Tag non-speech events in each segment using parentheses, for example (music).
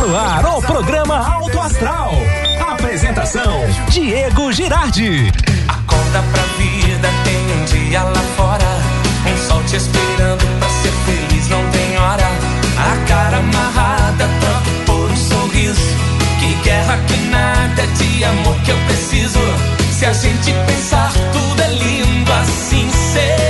no ar o programa Alto Astral. Apresentação: Diego Girardi. Acorda pra vida, tem um dia lá fora. Um sol te esperando pra ser feliz, não tem hora. A cara amarrada, tanto por um sorriso. Que guerra que nada de amor que eu preciso. Se a gente pensar tudo é lindo, assim será.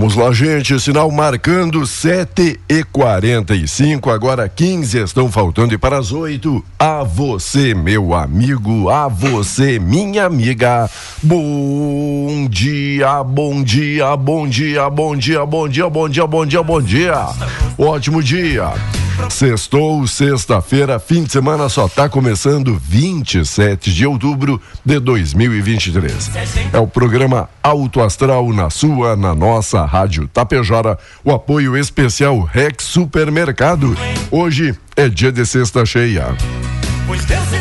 Vamos lá, gente. Sinal marcando 7 e 45 Agora 15 estão faltando e para as 8. A você, meu amigo. A você, minha amiga. Bom dia, bom dia, bom dia, bom dia, bom dia, bom dia, bom dia, bom dia. Ótimo dia. Sextou, sexta-feira, fim de semana só tá começando 27 de outubro de 2023. É o programa Alto Astral na sua, na nossa Rádio Tapejara, o apoio especial Rex Supermercado. Hoje é dia de sexta cheia.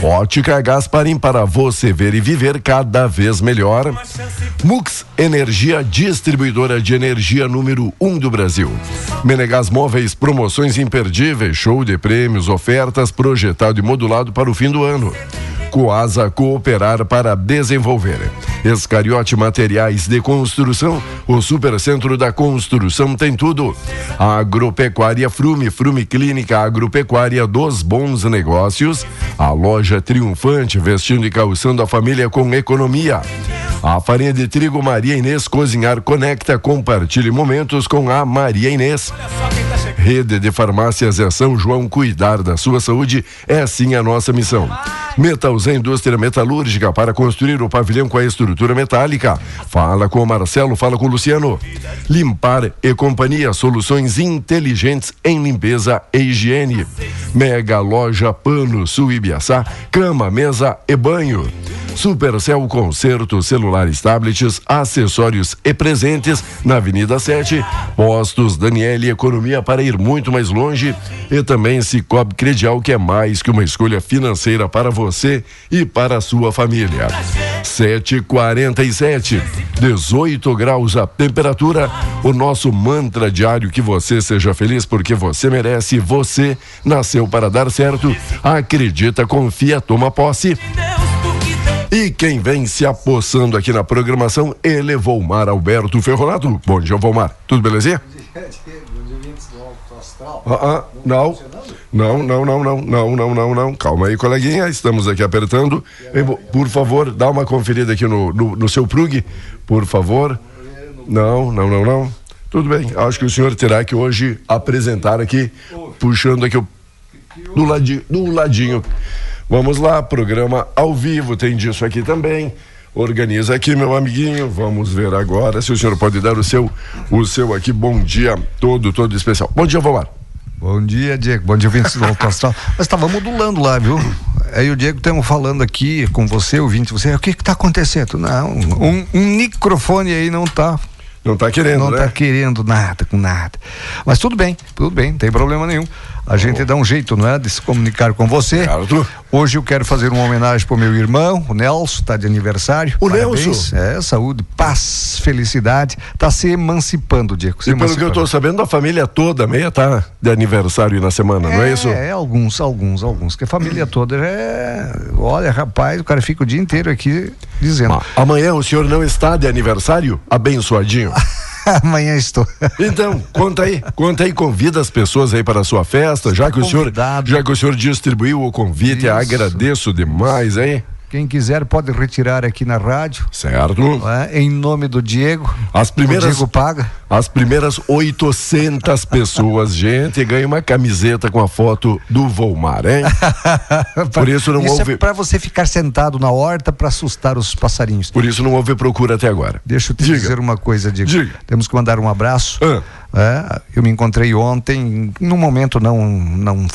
Ótica Gasparim para você ver e viver cada vez melhor. Mux Energia, distribuidora de energia número 1 um do Brasil. Menegas Móveis, promoções imperdíveis, show de prêmios, ofertas projetado e modulado para o fim do ano. Coasa Cooperar para desenvolver. Escariote Materiais de Construção, o Supercentro da Construção tem tudo. Agropecuária Frume, Frume Clínica Agropecuária dos Bons Negócios. A loja triunfante, vestindo e calçando a família com economia. A farinha de trigo Maria Inês Cozinhar Conecta, compartilhe momentos com a Maria Inês. Rede de Farmácias é São João, cuidar da sua saúde é sim a nossa missão. Metalzé Indústria Metalúrgica para construir o pavilhão com a estrutura metálica. Fala com o Marcelo, fala com o Luciano. Limpar e Companhia, soluções inteligentes em limpeza e higiene. Mega Loja Pano Sul Ibiaçá, cama, mesa e banho. Supercell Concerto, celulares, tablets, acessórios e presentes na Avenida 7. Postos Daniele Economia para ir muito mais longe. E também Cicobi Credial, que é mais que uma escolha financeira para você e para a sua família. 747, 18 graus a temperatura. O nosso mantra diário que você seja feliz porque você merece, você nasceu para dar certo. Acredita, confia, toma posse. E quem vem se apossando aqui na programação é Volmar Alberto Ferronato. Bom dia, Volmar. Tudo belezinha? Bom dia, Astral. Ah, ah, não. Não, não, não, não, não, não, não, não. Calma aí, coleguinha. Estamos aqui apertando. Por favor, dá uma conferida aqui no, no, no seu plug, por favor. Não, não, não, não. Tudo bem. Acho que o senhor terá que hoje apresentar aqui, puxando aqui o. Do ladinho. Do ladinho. Vamos lá, programa ao vivo, tem disso aqui também. Organiza aqui, meu amiguinho. Vamos ver agora se o senhor pode dar o seu, o seu aqui. Bom dia, todo, todo especial. Bom dia, Vomar. Bom dia, Diego. Bom dia, ouvintes do Alto Astral. (laughs) Mas estava modulando lá, viu? Aí o Diego estamos falando aqui com você, ouvinte, você, o que está acontecendo? Não, um, um microfone aí não está não está querendo, não né? Não está querendo nada, com nada. Mas tudo bem, tudo bem, não tem problema nenhum. A gente dá um jeito, não é? De se comunicar com você. Certo. Hoje eu quero fazer uma homenagem pro meu irmão, o Nelson, tá de aniversário. O Parabéns. Nelson? É, saúde, paz, felicidade. Tá se emancipando, Diego. Se E pelo que eu tô emancipando. sabendo, a família toda meia tá de aniversário na semana, não é isso? É, alguns, alguns, alguns. Que a família toda é. Olha, rapaz, o cara fica o dia inteiro aqui dizendo. Ah, Amanhã o senhor não está de aniversário? Abençoadinho. (laughs) (laughs) Amanhã estou. Então, conta aí, conta aí, convida as pessoas aí para a sua festa, já que o senhor, já que o senhor distribuiu o convite, Isso. agradeço demais, hein? Quem quiser pode retirar aqui na rádio. Certo? é, em nome do Diego. As primeiras- O Diego paga. As primeiras 800 pessoas, (laughs) gente, ganha uma camiseta com a foto do Volmar, hein? (laughs) Por isso não isso houve- é para você ficar sentado na horta para assustar os passarinhos. Por isso não houve procura até agora. Deixa eu te Diga. dizer uma coisa, Diego. Diga. Temos que mandar um abraço. Ah. É, eu me encontrei ontem, num momento não, não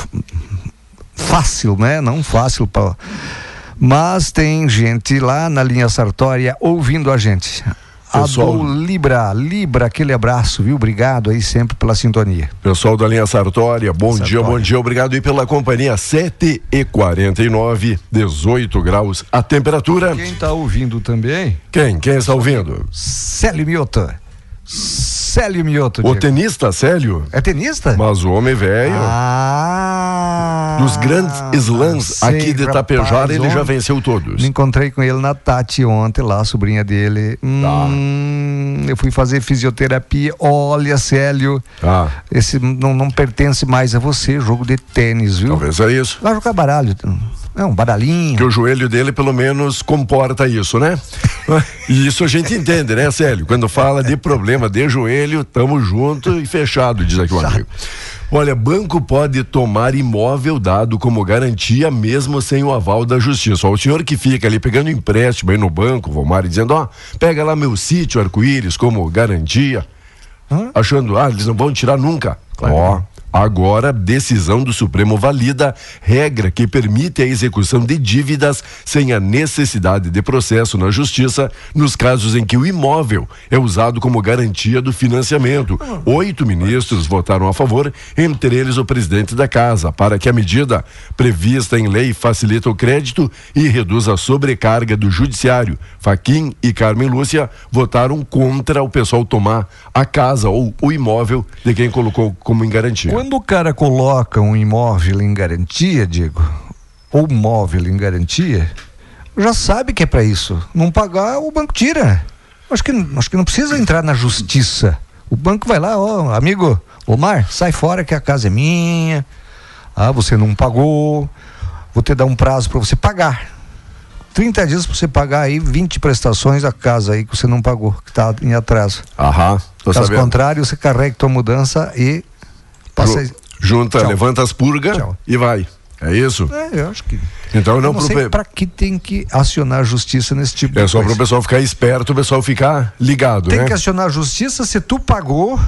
fácil, né? Não fácil para. Mas tem gente lá na linha Sartória ouvindo a gente. Pessoal- Adol Libra, Libra, aquele abraço, viu? Obrigado aí sempre pela sintonia. Pessoal da linha Sartória, bom dia, Sartória. bom dia, obrigado aí pela companhia. 7 e 49, 18 graus a temperatura. Quem tá ouvindo também? Quem? Quem está ouvindo? Célio Mioto. Célio Mioto. O Diego. tenista Célio? É tenista? Mas o homem velho. Ah! Dos grandes slams sei, aqui de Itapejara, rapaz, ele já venceu todos. Me encontrei com ele na Tati ontem, lá, a sobrinha dele. Hum, eu fui fazer fisioterapia. Olha, Célio, Ah, esse não, não pertence mais a você, jogo de tênis, viu? talvez é isso. Vai jogar baralho. É um baralhinho. Que o joelho dele, pelo menos, comporta isso, né? (laughs) E isso a gente entende, né, Célio? Quando fala de problema de joelho, tamo junto e fechado, diz aqui o amigo. Olha, banco pode tomar imóvel dado como garantia mesmo sem o aval da justiça. Ó, o senhor que fica ali pegando empréstimo aí no banco, Vomar, dizendo, ó, pega lá meu sítio arco-íris como garantia, achando, ah, eles não vão tirar nunca. Ó, Agora, decisão do Supremo valida regra que permite a execução de dívidas sem a necessidade de processo na justiça nos casos em que o imóvel é usado como garantia do financiamento. Oito ministros votaram a favor, entre eles o presidente da casa, para que a medida prevista em lei facilite o crédito e reduza a sobrecarga do judiciário. Faquim e Carmen Lúcia votaram contra o pessoal tomar a casa ou o imóvel de quem colocou como em garantia. Quando o cara coloca um imóvel em garantia, Diego, ou móvel em garantia, já sabe que é para isso. Não pagar, o banco tira. Acho que, acho que não precisa entrar na justiça. O banco vai lá, ó, amigo, Omar, sai fora que a casa é minha. Ah, você não pagou. Vou te dar um prazo para você pagar. 30 dias para você pagar aí 20 prestações da casa aí que você não pagou, que está em atraso. Aham, Caso sabendo. contrário, você carrega tua mudança e passa. Ju- Junta, Tchau. levanta as purgas e vai. É isso? É, eu acho que. Então não, não pro pra que tem que acionar a justiça nesse tipo É de só coisa. pro pessoal ficar esperto, o pessoal ficar ligado, Tem né? que acionar a justiça se tu pagou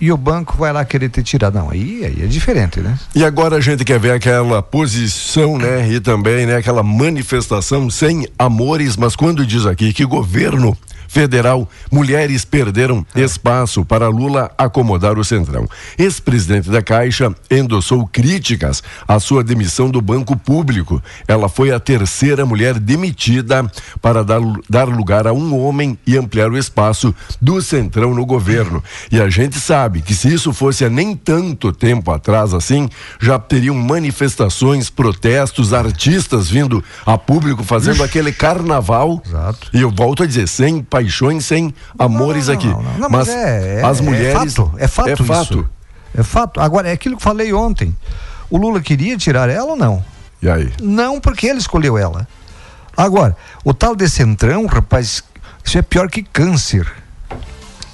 e o banco vai lá querer te tirar. Não, aí, aí é diferente, né? E agora a gente quer ver aquela posição, né? E também, né, aquela manifestação sem amores, mas quando diz aqui que governo federal, mulheres perderam espaço para Lula acomodar o Centrão. Ex-presidente da Caixa endossou críticas à sua demissão do Banco Público. Ela foi a terceira mulher demitida para dar, dar lugar a um homem e ampliar o espaço do Centrão no governo. E a gente sabe que se isso fosse há nem tanto tempo atrás assim, já teriam manifestações, protestos, artistas vindo a público fazendo aquele carnaval. Exato. E eu volto a dizer, sem paixões, sem amores Não, não, aqui. não, não, mas é, é- as mulheres. É fato, é fato. É fato. isso. É fato. Agora, é aquilo que falei ontem. O Lula queria tirar ela ou não? E aí? Não, porque ele escolheu ela. Agora, o tal de centrão, rapaz, isso é pior que câncer.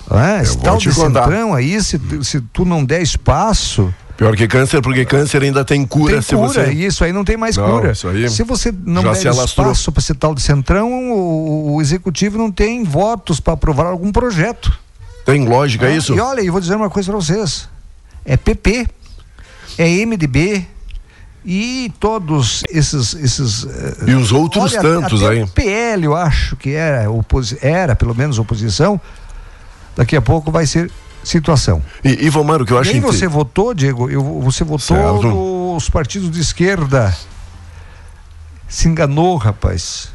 Ah, esse tal de contar. centrão aí, se, se tu não der espaço, Pior que câncer, porque câncer ainda tem cura tem se cura, você. isso aí não tem mais Não, cura. se você não der espaço para esse tal de centrão, o, o executivo não tem votos para aprovar algum projeto. Tem lógica isso? E olha, eu vou dizer uma coisa para vocês. É PP, é MDB e todos esses esses eh, E os outros olha, tantos aí. PL, eu acho que era era pelo menos oposição. Daqui a pouco vai ser situação. E, e Vomar, o que eu acho inte- você votou, Diego? Eu, você votou nos partidos de esquerda. Se enganou, rapaz.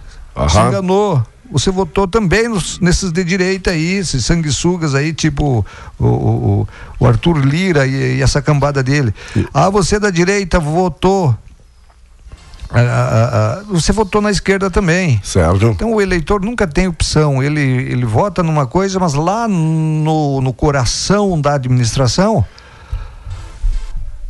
Se Aham. enganou. Você votou também nos- nesses de direita aí, esses sanguessugas aí, tipo o, o, o- Arthur Lira e, e essa cambada dele. Ah, você da direita votou. Ah, ah, ah, você votou na esquerda também. Certo. Então o eleitor nunca tem opção, ele, ele vota numa coisa, mas lá no, no coração da administração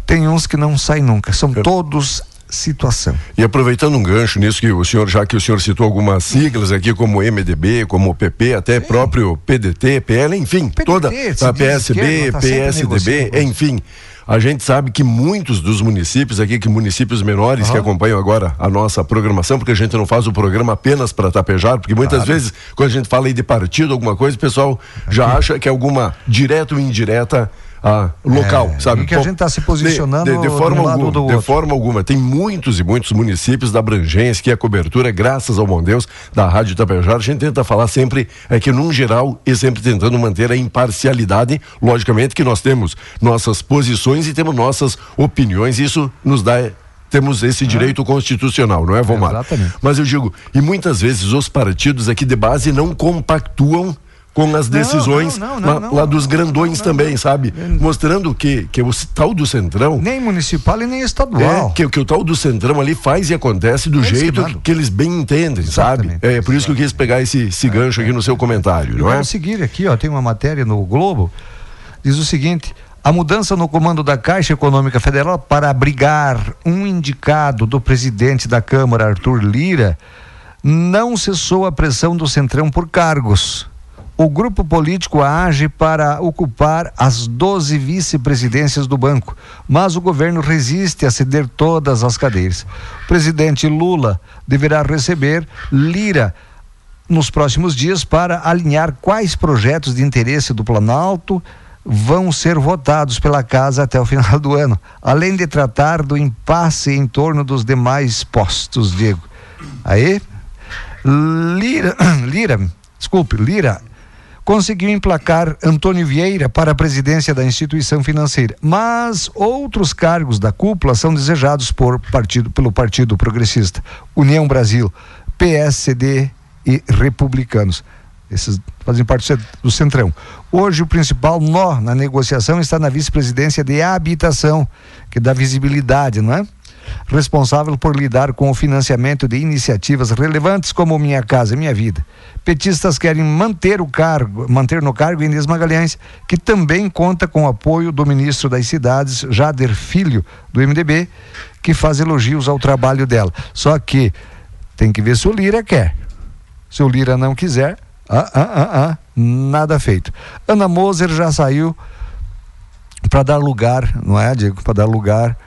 tem uns que não saem nunca, são todos situação. E aproveitando um gancho nisso que o senhor, já que o senhor citou algumas siglas aqui, como MDB, como PP, até próprio PDT, PL, enfim, PDT, toda a PSB, esquerda, tá PSDB, enfim. A gente sabe que muitos dos municípios aqui, que municípios menores que acompanham agora a nossa programação, porque a gente não faz o programa apenas para tapejar, porque muitas vezes, quando a gente fala aí de partido, alguma coisa, o pessoal já acha que é alguma direta ou indireta ah, local, É, sabe? e que a gente tá se posicionando de, de, de de forma um alguma, do de outro. forma alguma. Tem muitos e muitos municípios da abrangência que a cobertura, graças ao bom Deus, da Rádio Tapejara, a gente tenta falar sempre é que, num geral, e sempre tentando manter a imparcialidade. Logicamente que nós temos nossas posições e temos nossas opiniões, isso nos dá. Temos esse direito constitucional, não é, Vomar? Exatamente. Mas eu digo, e muitas vezes os partidos aqui de base não compactuam com as decisões não, não, lá, não, lá não, dos grandões também, sabe? Mostrando que, que o tal do Centrão Nem municipal e nem estadual. é, que, que o tal do Centrão ali faz e acontece do É jeito que, que eles bem entendem, sabe? Exatamente. É por isso que eu quis pegar esse, esse gancho aqui no seu comentário, E não é? vamos seguir aqui, ó, tem uma matéria no Globo, diz o seguinte: a mudança no comando da Caixa Econômica Federal para abrigar um indicado do presidente da Câmara, Arthur Lira, não cessou a pressão do Centrão por cargos. O grupo político age para ocupar as 12 vice-presidências do banco, mas o governo resiste a ceder todas as cadeiras. O presidente Lula deverá receber Lira nos próximos dias para alinhar quais projetos de interesse do Planalto vão ser votados pela casa até o final do ano, além de tratar do impasse em torno dos demais postos, Diego. Aí, Lira, (clears throat) Lira, desculpe, Lira conseguiu emplacar Antônio Vieira para a presidência da instituição financeira, mas outros cargos da cúpula são desejados por partido, pelo Partido Progressista, União Brasil, PSD e Republicanos. Esses fazem parte do cen- do Centrão. Hoje, o principal nó na negociação está na vice-presidência de habitação, que dá visibilidade, não é? Responsável por lidar com o financiamento de iniciativas relevantes como Minha Casa Minha Vida. Petistas querem manter o cargo, manter no cargo Inês Magalhães, que também conta com o apoio do ministro das Cidades, Jader Filho, do MDB, que faz elogios ao trabalho dela. Só que tem que ver se o Lira quer. Se o Lira não quiser, ah, ah, ah, ah, nada feito. Ana Moser já saiu para dar lugar, não é, Diego? Para dar lugar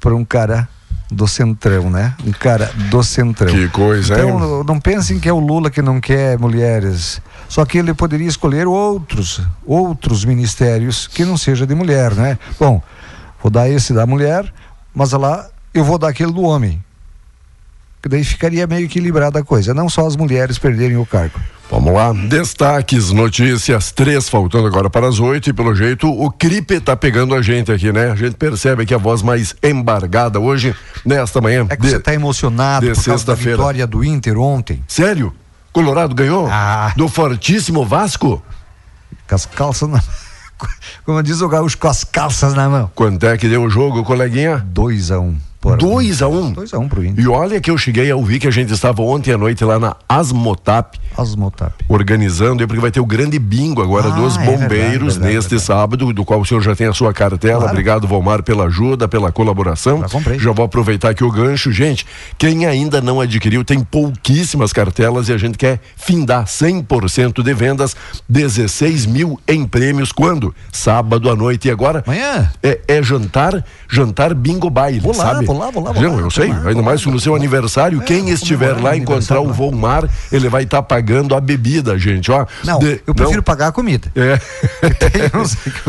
para um cara do Centrão, né? Um cara do Centrão. Que coisa, então, hein? não- não pensem que é o Lula que não quer mulheres. Só que ele poderia escolher outros, outros ministérios que não seja de mulher, né? Bom, vou dar esse da mulher, mas lá eu vou dar aquele do homem. Que daí ficaria meio equilibrada a coisa, não só as mulheres perderem o cargo. Vamos lá, destaques, notícias, três faltando agora para as oito e pelo jeito o gripe tá pegando a gente aqui, né? A gente percebe que a voz mais embargada hoje, nesta manhã. É que de- você está emocionado de por causa da vitória do Inter ontem. Sério? Colorado ganhou? Ah. Do fortíssimo Vasco? Com as calças na (laughs) Como diz o gaúcho, com as calças na mão. Quanto é que deu o jogo, coleguinha? 2 a 1 um, por 2 a 1 um. 2 a 1 um pro Inter. E olha que eu cheguei a ouvir que a gente estava ontem à noite lá na Asmotap, Asmotap. organizando, porque vai ter o grande bingo agora Ah, dos é bombeiros verdade, verdade, neste verdade. sábado, do qual o senhor já tem a sua cartela. Claro. Obrigado, Valmar, pela ajuda, pela colaboração. Já comprei. Já vou aproveitar aqui o gancho. Gente, quem ainda não adquiriu, tem pouquíssimas cartelas e a gente quer findar 100% de vendas, 16 mil em prêmios. Quando? Sábado à noite. E agora? Amanhã? É, é jantar, jantar bingo baile, Vou lá, sabe? Vou lá, vou lá, vou Não, lá, eu sei, lá, ainda mais lá. no seu aniversário, É, quem vou estiver lá encontrar o Volmar, ele vai estar pagando a bebida, gente, ó. Não, eu prefiro pagar a comida. É. (laughs)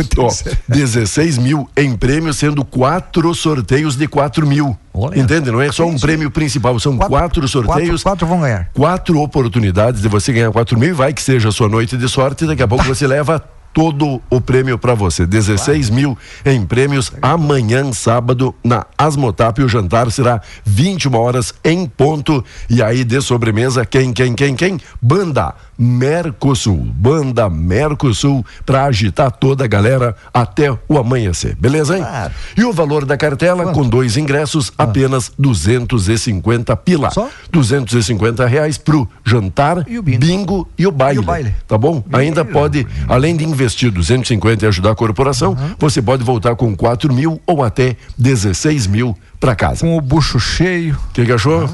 Que Ó, que ser. 16 mil em prêmio, sendo quatro sorteios de 4 mil. Olha. Entende? Não é só um sim. prêmio principal, são quatro, sorteios. Quatro, quatro vão ganhar. Quatro oportunidades de você ganhar 4 mil e vai que seja a sua noite de sorte. Daqui a pouco você leva todo o prêmio para você. 16 mil em prêmios amanhã, sábado, na Asmotap. O jantar será 21 horas em ponto. E aí, de sobremesa, quem, quem, quem, quem? Banda Mercosul. Banda Mercosul para agitar toda a galera até o amanhecer. Beleza, hein? Claro. E o valor da cartela, Quanto? com dois ingressos, apenas 250 pila. Só? 250 reais pro jantar, E o bingo. e o baile. E o baile. Tá bom? Ainda pode, além de investir 250 e ajudar a corporação, você pode voltar com 4 mil ou até 16 mil para casa. Com o bucho cheio, O que, que achou?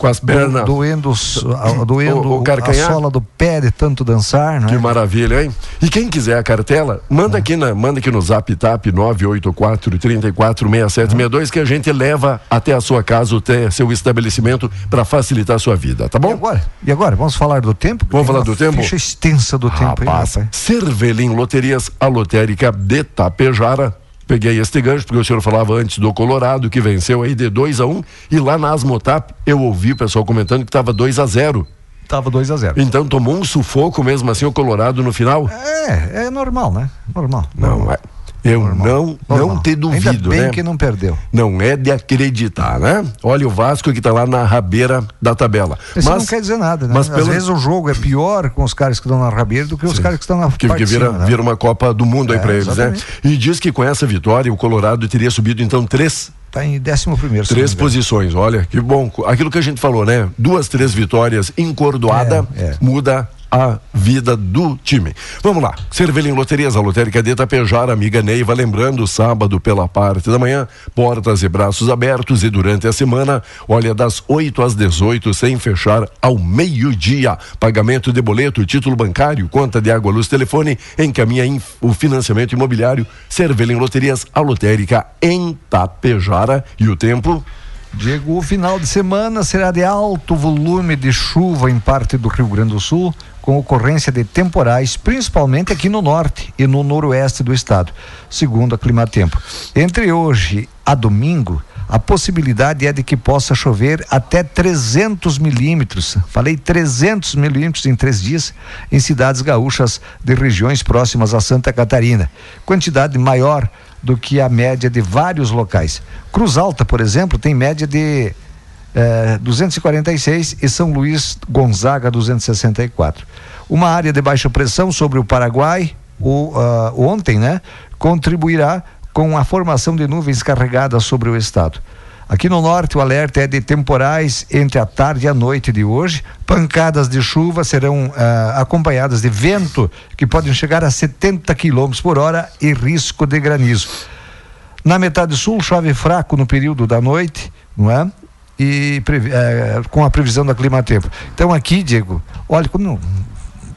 Com as pernas. doendo, a- doendo O- o a sola do pé de tanto dançar, Que né? maravilha, hein? E quem quiser a cartela, manda aqui, na, manda aqui no Zap Tap 984 346762 que a gente leva até a sua casa, até seu estabelecimento para facilitar a sua vida, tá E bom? agora? E agora? Vamos falar do tempo? Vamos falar do tempo? Ficha extensa do tempo, Rapaz, rapaz? Cervelim Loterias, a lotérica de Tapejara. Peguei este gancho porque o senhor falava antes do Colorado, que venceu aí de 2 a 1 um, e lá na Asmotap eu ouvi o pessoal comentando que estava 2 a 0 Tava 2 a 0 Então tomou um sufoco mesmo assim o Colorado no final? É, é normal, né? Normal. Não, normal. é. Eu não, não Normal. te duvido, Ainda bem né? que não perdeu. Não é de acreditar, né? Olha o Vasco que tá lá na rabeira da tabela. Isso não quer dizer nada, né? Mas Às pelo, vezes o jogo é pior com os caras que estão na rabeira do que os caras que estão na que, parte que vira, cima, né? vira uma Copa do Mundo aí É, pra eles, exatamente. né? E diz que com essa vitória o Colorado teria subido então três Tá em décimo primeiro. se Três não posições, olha, que bom. Aquilo que a gente falou, né? Duas, três vitórias encordoada É, é. muda a vida do time. Vamos lá. Cervelim Loterias, a lotérica de Itapejara, amiga Neiva, lembrando, sábado pela parte da manhã, portas e braços abertos e durante a semana, olha, das 8 às 18, sem fechar ao meio-dia. Pagamento de boleto, título bancário, conta de água, luz, telefone, encaminha in- o financiamento imobiliário, Cervelim Loterias, a lotérica em Tapejara. E o tempo? Diego, o final de semana será de alto volume de chuva em parte do Rio Grande do Sul, com ocorrência de temporais, principalmente aqui no norte e no noroeste do estado, segundo a Climatempo. Entre hoje a domingo, a possibilidade é de que possa chover até 300 milímetros. Falei 300 milímetros em três dias em cidades gaúchas de regiões próximas a Santa Catarina. Quantidade maior do que a média de vários locais. Cruz Alta, por exemplo, tem média de eh, 246 e São Luís Gonzaga 264. Uma área de baixa pressão sobre o Paraguai, o, ah, ontem, né, contribuirá com a formação de nuvens carregadas sobre o estado. Aqui no norte, o alerta é de temporais entre a tarde e a noite de hoje. Pancadas de chuva serão ah, acompanhadas de vento que podem chegar a 70 km por hora e risco de granizo. Na metade sul, chove fraco no período da noite, não é? E eh, com a previsão da clima-tempo. Então aqui, Diego, olha, quando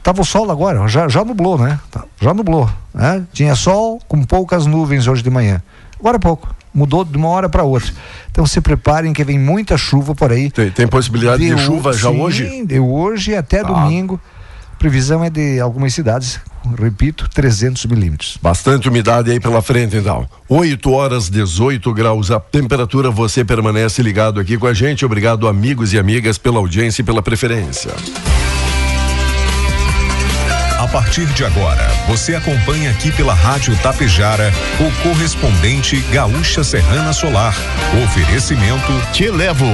tava o sol agora, já, já nublou, né? Tá, Já nublou, né? Tinha sol com poucas nuvens hoje de manhã. Agora há pouco, mudou de uma hora para outra. Então se preparem que vem muita chuva por aí. Tem, tem possibilidade de, ho- chuva já sim, hoje? De hoje até domingo. Previsão é de algumas cidades, repito, 300 milímetros. Bastante umidade aí pela frente, então. 8 horas 18 graus a temperatura. Você permanece ligado aqui com a gente. Obrigado, amigos e amigas, pela audiência e pela preferência. A partir de agora, você acompanha aqui pela Rádio Tapejara o correspondente Gaúcha Serrana Solar. Oferecimento Te Levo.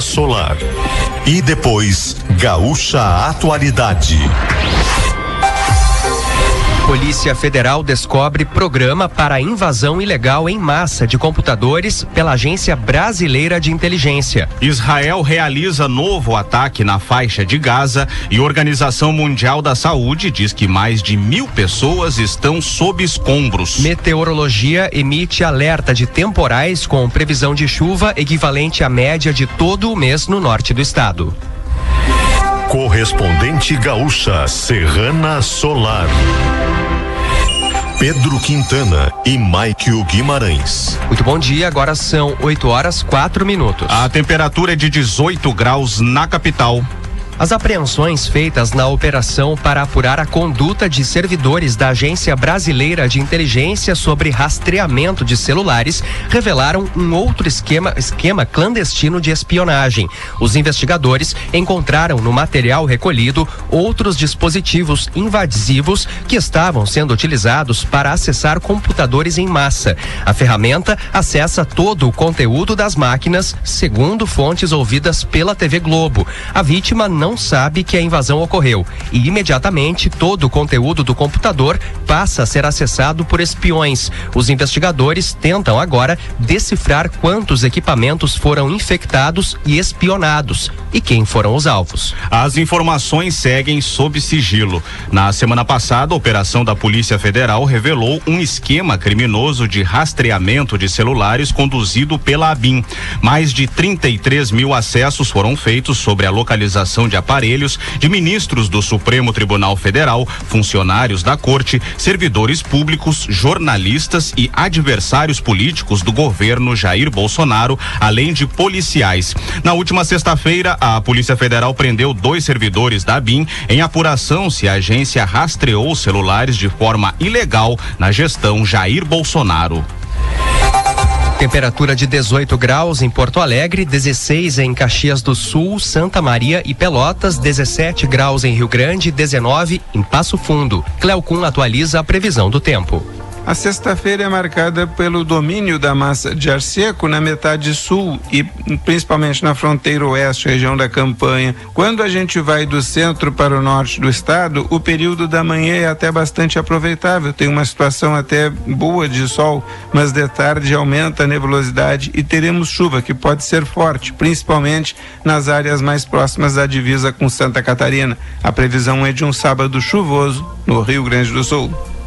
Solar. E depois, Gaúcha Atualidade. Polícia Federal descobre programa para invasão ilegal em massa de computadores pela Agência Brasileira de Inteligência. Israel realiza novo ataque na faixa de Gaza e Organização Mundial da Saúde diz que mais de mil pessoas estão sob escombros. Meteorologia emite alerta de temporais com previsão de chuva equivalente à média de todo o mês no norte do estado. Correspondente gaúcha Serrana Solar. Pedro Quintana e Maikio Guimarães. Muito bom dia, agora são 8 horas 4 minutos. A temperatura é de 18 graus na capital. As apreensões feitas na operação para apurar a conduta de servidores da Agência Brasileira de Inteligência sobre rastreamento de celulares revelaram um outro esquema, esquema clandestino de espionagem. Os investigadores encontraram no material recolhido outros dispositivos invasivos que estavam sendo utilizados para acessar computadores em massa. A ferramenta acessa todo o conteúdo das máquinas, segundo fontes ouvidas pela TV Globo. A vítima não não sabe que a invasão ocorreu e imediatamente todo o conteúdo do computador passa a ser acessado por espiões. Os investigadores tentam agora decifrar quantos equipamentos foram infectados e espionados e quem foram os alvos. As informações seguem sob sigilo. Na semana passada, a operação da Polícia Federal revelou um esquema criminoso de rastreamento de celulares conduzido pela ABIN. Mais de 33 mil acessos foram feitos sobre a localização de aparelhos de ministros do Supremo Tribunal Federal, funcionários da Corte, servidores públicos, jornalistas e adversários políticos do governo Jair Bolsonaro, além de policiais. Na última sexta-feira, a Polícia Federal prendeu dois servidores da BIM em apuração se a agência rastreou celulares de forma ilegal na gestão Jair Bolsonaro. Temperatura de 18 graus em Porto Alegre, 16 em Caxias do Sul, Santa Maria e Pelotas, 17 graus em Rio Grande, 19 em Passo Fundo. Cleocum atualiza a previsão do tempo. A sexta-feira é marcada pelo domínio da massa de ar seco na metade sul e principalmente na fronteira oeste, região da campanha. Quando a gente vai do centro para o norte do estado, o período da manhã é até bastante aproveitável. Tem uma situação até boa de sol, mas de tarde aumenta a nebulosidade e teremos chuva que pode ser forte, principalmente nas áreas mais próximas da divisa com Santa Catarina. A previsão é de um sábado chuvoso no Rio Grande do Sul.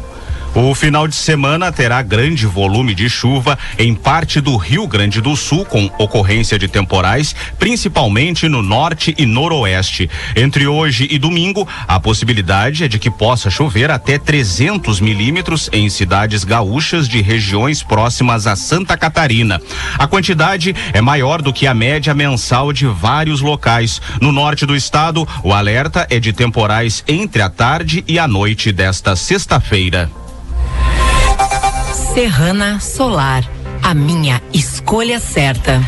O final de semana terá grande volume de chuva em parte do Rio Grande do Sul, com ocorrência de temporais, principalmente no norte e noroeste. Entre hoje e domingo, a possibilidade é de que possa chover até 300 milímetros em cidades gaúchas de regiões próximas a Santa Catarina. A quantidade é maior do que a média mensal de vários locais. No norte do estado, o alerta é de temporais entre a tarde e a noite desta sexta-feira. Serrana Solar, a minha escolha certa.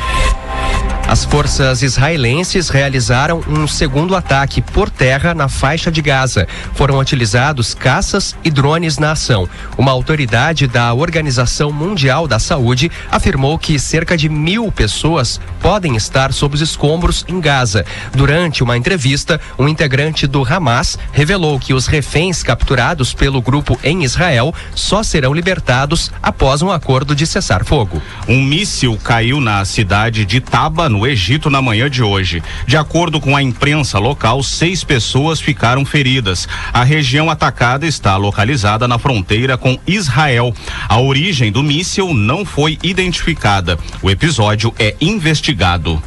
As forças israelenses realizaram um segundo ataque por terra na faixa de Gaza. Foram utilizados caças e drones na ação. Uma autoridade da Organização Mundial da Saúde afirmou que cerca de mil pessoas podem estar sob os escombros em Gaza. Durante uma entrevista, um integrante do Hamas revelou que os reféns capturados pelo grupo em Israel só serão libertados após um acordo de cessar fogo. Um míssil caiu na cidade de Taba, no Egito na manhã de hoje. De acordo com a imprensa local, seis pessoas ficaram feridas. A região atacada está localizada na fronteira com Israel. A origem do míssil não foi identificada. O episódio é investigado.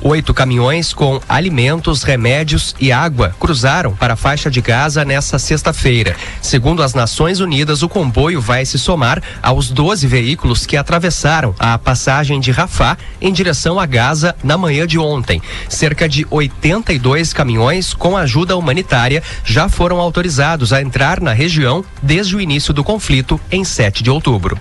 Oito caminhões com alimentos, remédios e água cruzaram para a faixa de Gaza nesta sexta-feira. Segundo as Nações Unidas, o comboio vai se somar aos 12 veículos que atravessaram a passagem de Rafah em direção a Gaza na manhã manhã de ontem. Cerca de 82 caminhões com ajuda humanitária já foram autorizados a entrar na região desde o início do conflito em 7 de outubro.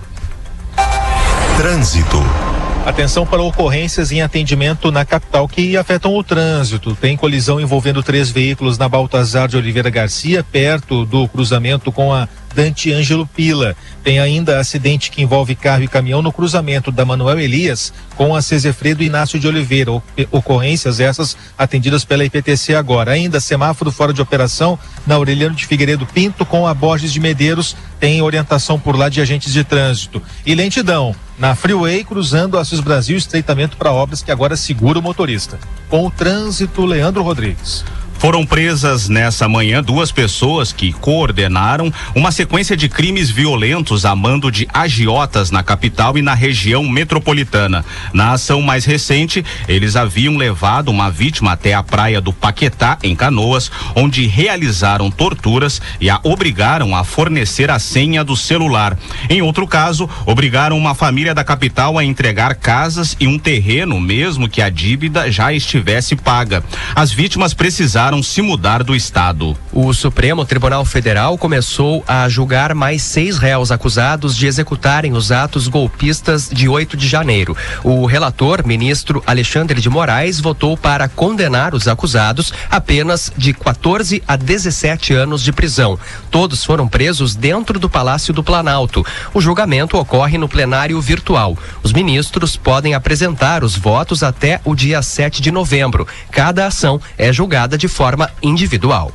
Trânsito. Atenção para ocorrências em atendimento na capital que afetam o trânsito. Tem colisão envolvendo três veículos na Baltazar de Oliveira Garcia, perto do cruzamento com a Dante Ângelo Pila. Tem ainda acidente que envolve carro e caminhão no cruzamento da Manuel Elias com a Cesefredo Inácio de Oliveira. Ocorrências essas atendidas pela IPTC agora. Ainda semáforo fora de operação na Aureliano de Figueiredo Pinto com a Borges de Medeiros. Tem orientação por lá de agentes de trânsito. E lentidão na Freeway cruzando Assis Brasil, estreitamento para obras que agora segura o motorista. Com o trânsito, Leandro Rodrigues. Foram presas nessa manhã duas pessoas que coordenaram uma sequência de crimes violentos a mando de agiotas na capital e na região metropolitana. Na ação mais recente, eles haviam levado uma vítima até a praia do Paquetá, em Canoas, onde realizaram torturas e a obrigaram a fornecer a senha do celular. Em outro caso, obrigaram uma família da capital a entregar casas e um terreno, mesmo que a dívida já estivesse paga. As vítimas precisaram se mudar do estado. O Supremo Tribunal Federal começou a julgar mais seis réus acusados de executarem os atos golpistas de 8 de janeiro. O relator, ministro Alexandre de Moraes, votou para condenar os acusados apenas de 14 a 17 anos de prisão. Todos foram presos dentro do Palácio do Planalto. O julgamento ocorre no plenário virtual. Os ministros podem apresentar os votos até o dia 7 de novembro. Cada ação é julgada de forma individual.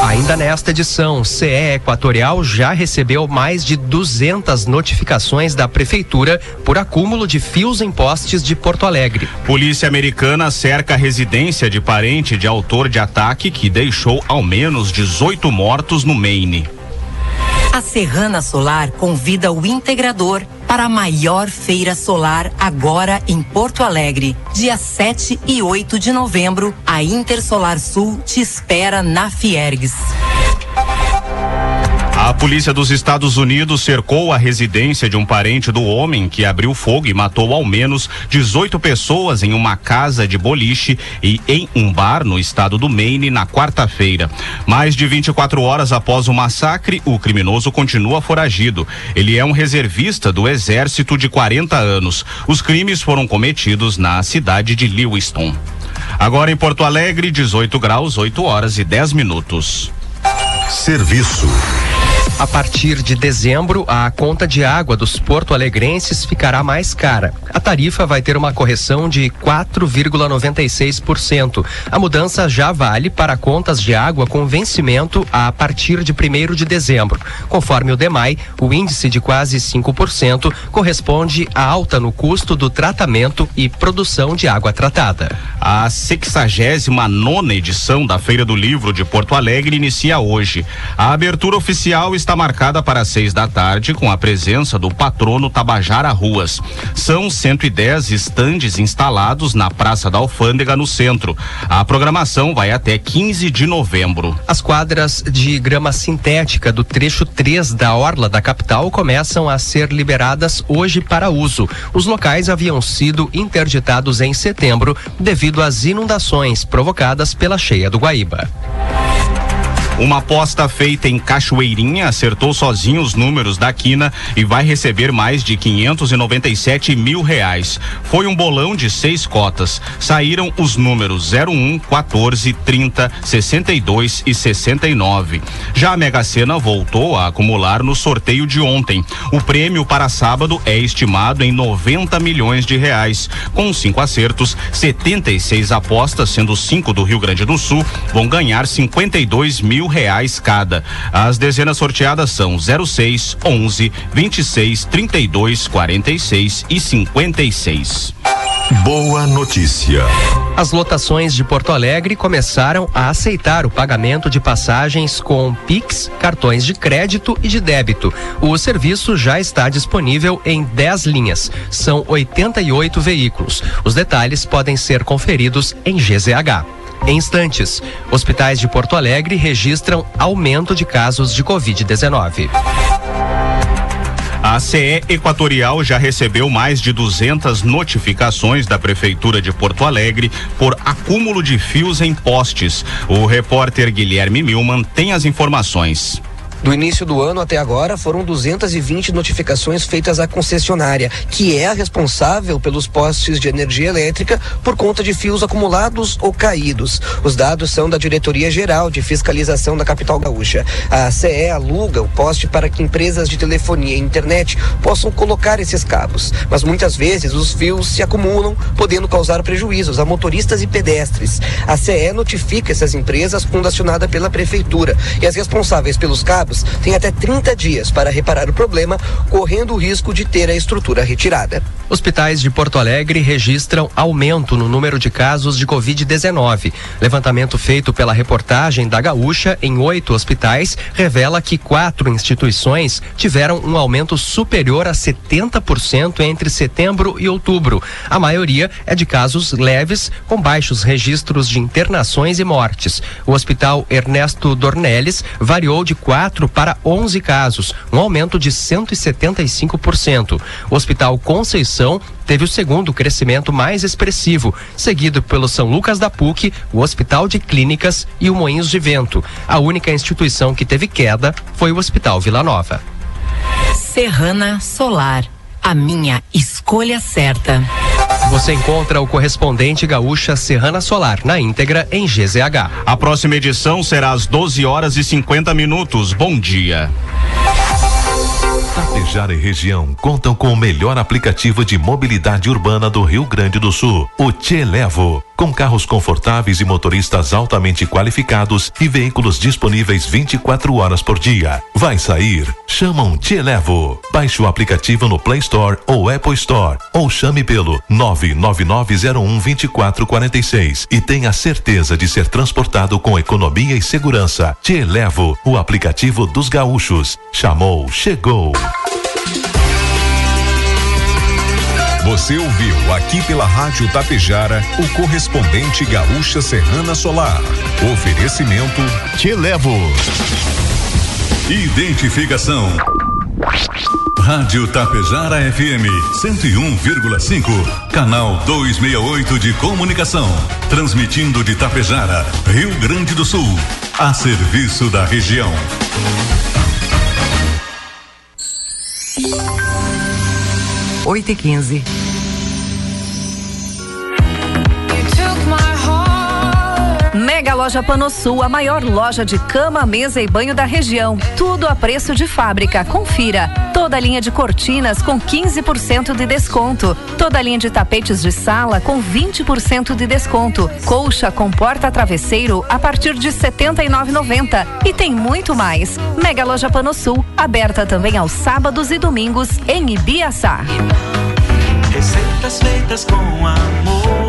Ainda nesta edição, CE Equatorial já recebeu mais de 200 notificações da Prefeitura por acúmulo de fios em postes de Porto Alegre. Polícia americana cerca a residência de parente de autor de ataque que deixou ao menos 18 mortos no Maine. A Serrana Solar convida o integrador para a maior feira solar agora em Porto Alegre. Dia 7 e 8 de novembro, a Intersolar Sul te espera na Fiergues. A polícia dos Estados Unidos cercou a residência de um parente do homem que abriu fogo e matou ao menos 18 pessoas em uma casa de boliche e em um bar no estado do Maine na quarta-feira. Mais de 24 horas após o massacre, o criminoso continua foragido. Ele é um reservista do exército de 40 anos. Os crimes foram cometidos na cidade de Lewiston. Agora em Porto Alegre, 18 graus, 8 horas e 10 minutos. Serviço. A partir de dezembro, a conta de água dos porto-alegrenses ficará mais cara. A tarifa vai ter uma correção de 4,96%. A mudança já vale para contas de água com vencimento a partir de 1 de dezembro. Conforme o DEMAI, o índice de quase 5% corresponde à alta no custo do tratamento e produção de água tratada. A 69 nona edição da Feira do Livro de Porto Alegre inicia hoje. A abertura oficial está marcada para seis da tarde com a presença do patrono Tabajara Ruas. São 110 estandes instalados na Praça da Alfândega, no centro. A programação vai até 15 de novembro. As quadras de grama sintética do trecho 3 da Orla da capital começam a ser liberadas hoje para uso. Os locais haviam sido interditados em setembro devido às inundações provocadas pela cheia do Guaíba. Uma aposta feita em Cachoeirinha acertou sozinho os números da quina e vai receber mais de 597 mil reais. Foi um bolão de seis cotas. Saíram os números 01, 14, 30, 62 e 69. Já a Mega Sena voltou a acumular no sorteio de ontem. O prêmio para sábado é estimado em 90 milhões de reais. Com cinco acertos, 76 apostas, sendo cinco do Rio Grande do Sul, vão ganhar 52 mil reais cada. As dezenas sorteadas são 06, 11, 26, 32, 46 e 56. Boa notícia. As lotações de Porto Alegre começaram a aceitar o pagamento de passagens com Pix, cartões de crédito e de débito. O serviço já está disponível em 10 linhas. São 88 veículos. Os detalhes podem ser conferidos em GZH. Em instantes, hospitais de Porto Alegre registram aumento de casos de Covid-19. A CE Equatorial já recebeu mais de 200 notificações da Prefeitura de Porto Alegre por acúmulo de fios em postes. O repórter Guilherme Milman tem as informações. Do início do ano até agora, foram 220 notificações feitas à concessionária, que é a responsável pelos postes de energia elétrica por conta de fios acumulados ou caídos. Os dados são da Diretoria Geral de Fiscalização da capital gaúcha. A CE aluga o poste para que empresas de telefonia e internet possam colocar esses cabos, mas muitas vezes os fios se acumulam, podendo causar prejuízos a motoristas e pedestres. A CE notifica essas empresas quando acionada pela prefeitura e as responsáveis pelos cabos têm até 30 dias para reparar o problema, correndo o risco de ter a estrutura retirada. Hospitais de Porto Alegre registram aumento no número de casos de Covid-19. Levantamento feito pela reportagem da Gaúcha em oito hospitais revela que quatro instituições tiveram um aumento superior a 70% entre setembro e outubro. A maioria é de casos leves, com baixos registros de internações e mortes. O Hospital Ernesto Dornelles variou de 4 para 11 casos, um aumento de 175%. O Hospital Conceição teve o segundo crescimento mais expressivo, seguido pelo São Lucas da PUC, o Hospital de Clínicas e o Moinhos de Vento. A única instituição que teve queda foi o Hospital Vila Nova. Serrana Solar, a minha escolha certa. Você encontra o correspondente gaúcha Serrana Solar na íntegra em GZH. A próxima edição será às 12 horas e 50 minutos. Bom dia. Tapejara e região contam com o melhor aplicativo de mobilidade urbana do Rio Grande do Sul, o Televo. Com carros confortáveis e motoristas altamente qualificados e veículos disponíveis 24 horas por dia. Vai sair? Chama um Televo. Baixe o aplicativo no Play Store ou Apple Store ou chame pelo 999012446 e tenha certeza de ser transportado com economia e segurança. Televo, o aplicativo dos gaúchos. Chamou, chegou. Você ouviu aqui pela Rádio Tapejara o correspondente Gaúcha Serrana Solar. Oferecimento Te Levo. Identificação. Rádio Tapejara FM 101,5. Canal 268 de comunicação. Transmitindo de Tapejara, Rio Grande do Sul. A serviço da região. 8 e 15 Loja Panosul, a maior loja de cama, mesa e banho da região. Tudo a preço de fábrica. Confira. Toda a linha de cortinas com 15% de desconto. Toda a linha de tapetes de sala com 20% de desconto. Colcha com porta-travesseiro a partir de R$ 79,90. E tem muito mais. Mega Loja Panosul, aberta também aos sábados e domingos em Ibiaçá. Receitas feitas com amor,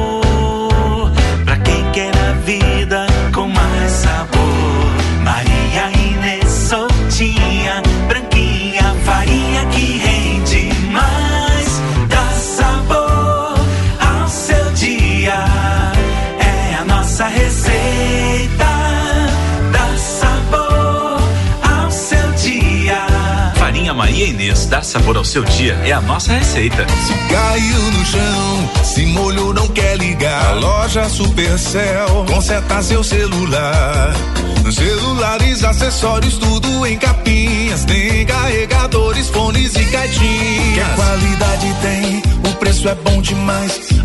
sabor ao seu dia é a nossa receita. Caiu no chão, se molhou, não quer ligar. Loja Supercell, conserta seu celular. Celulares, acessórios, tudo em capinhas. Tem carregadores, fones e caixinhas. Que qualidade tem, o preço é bom demais.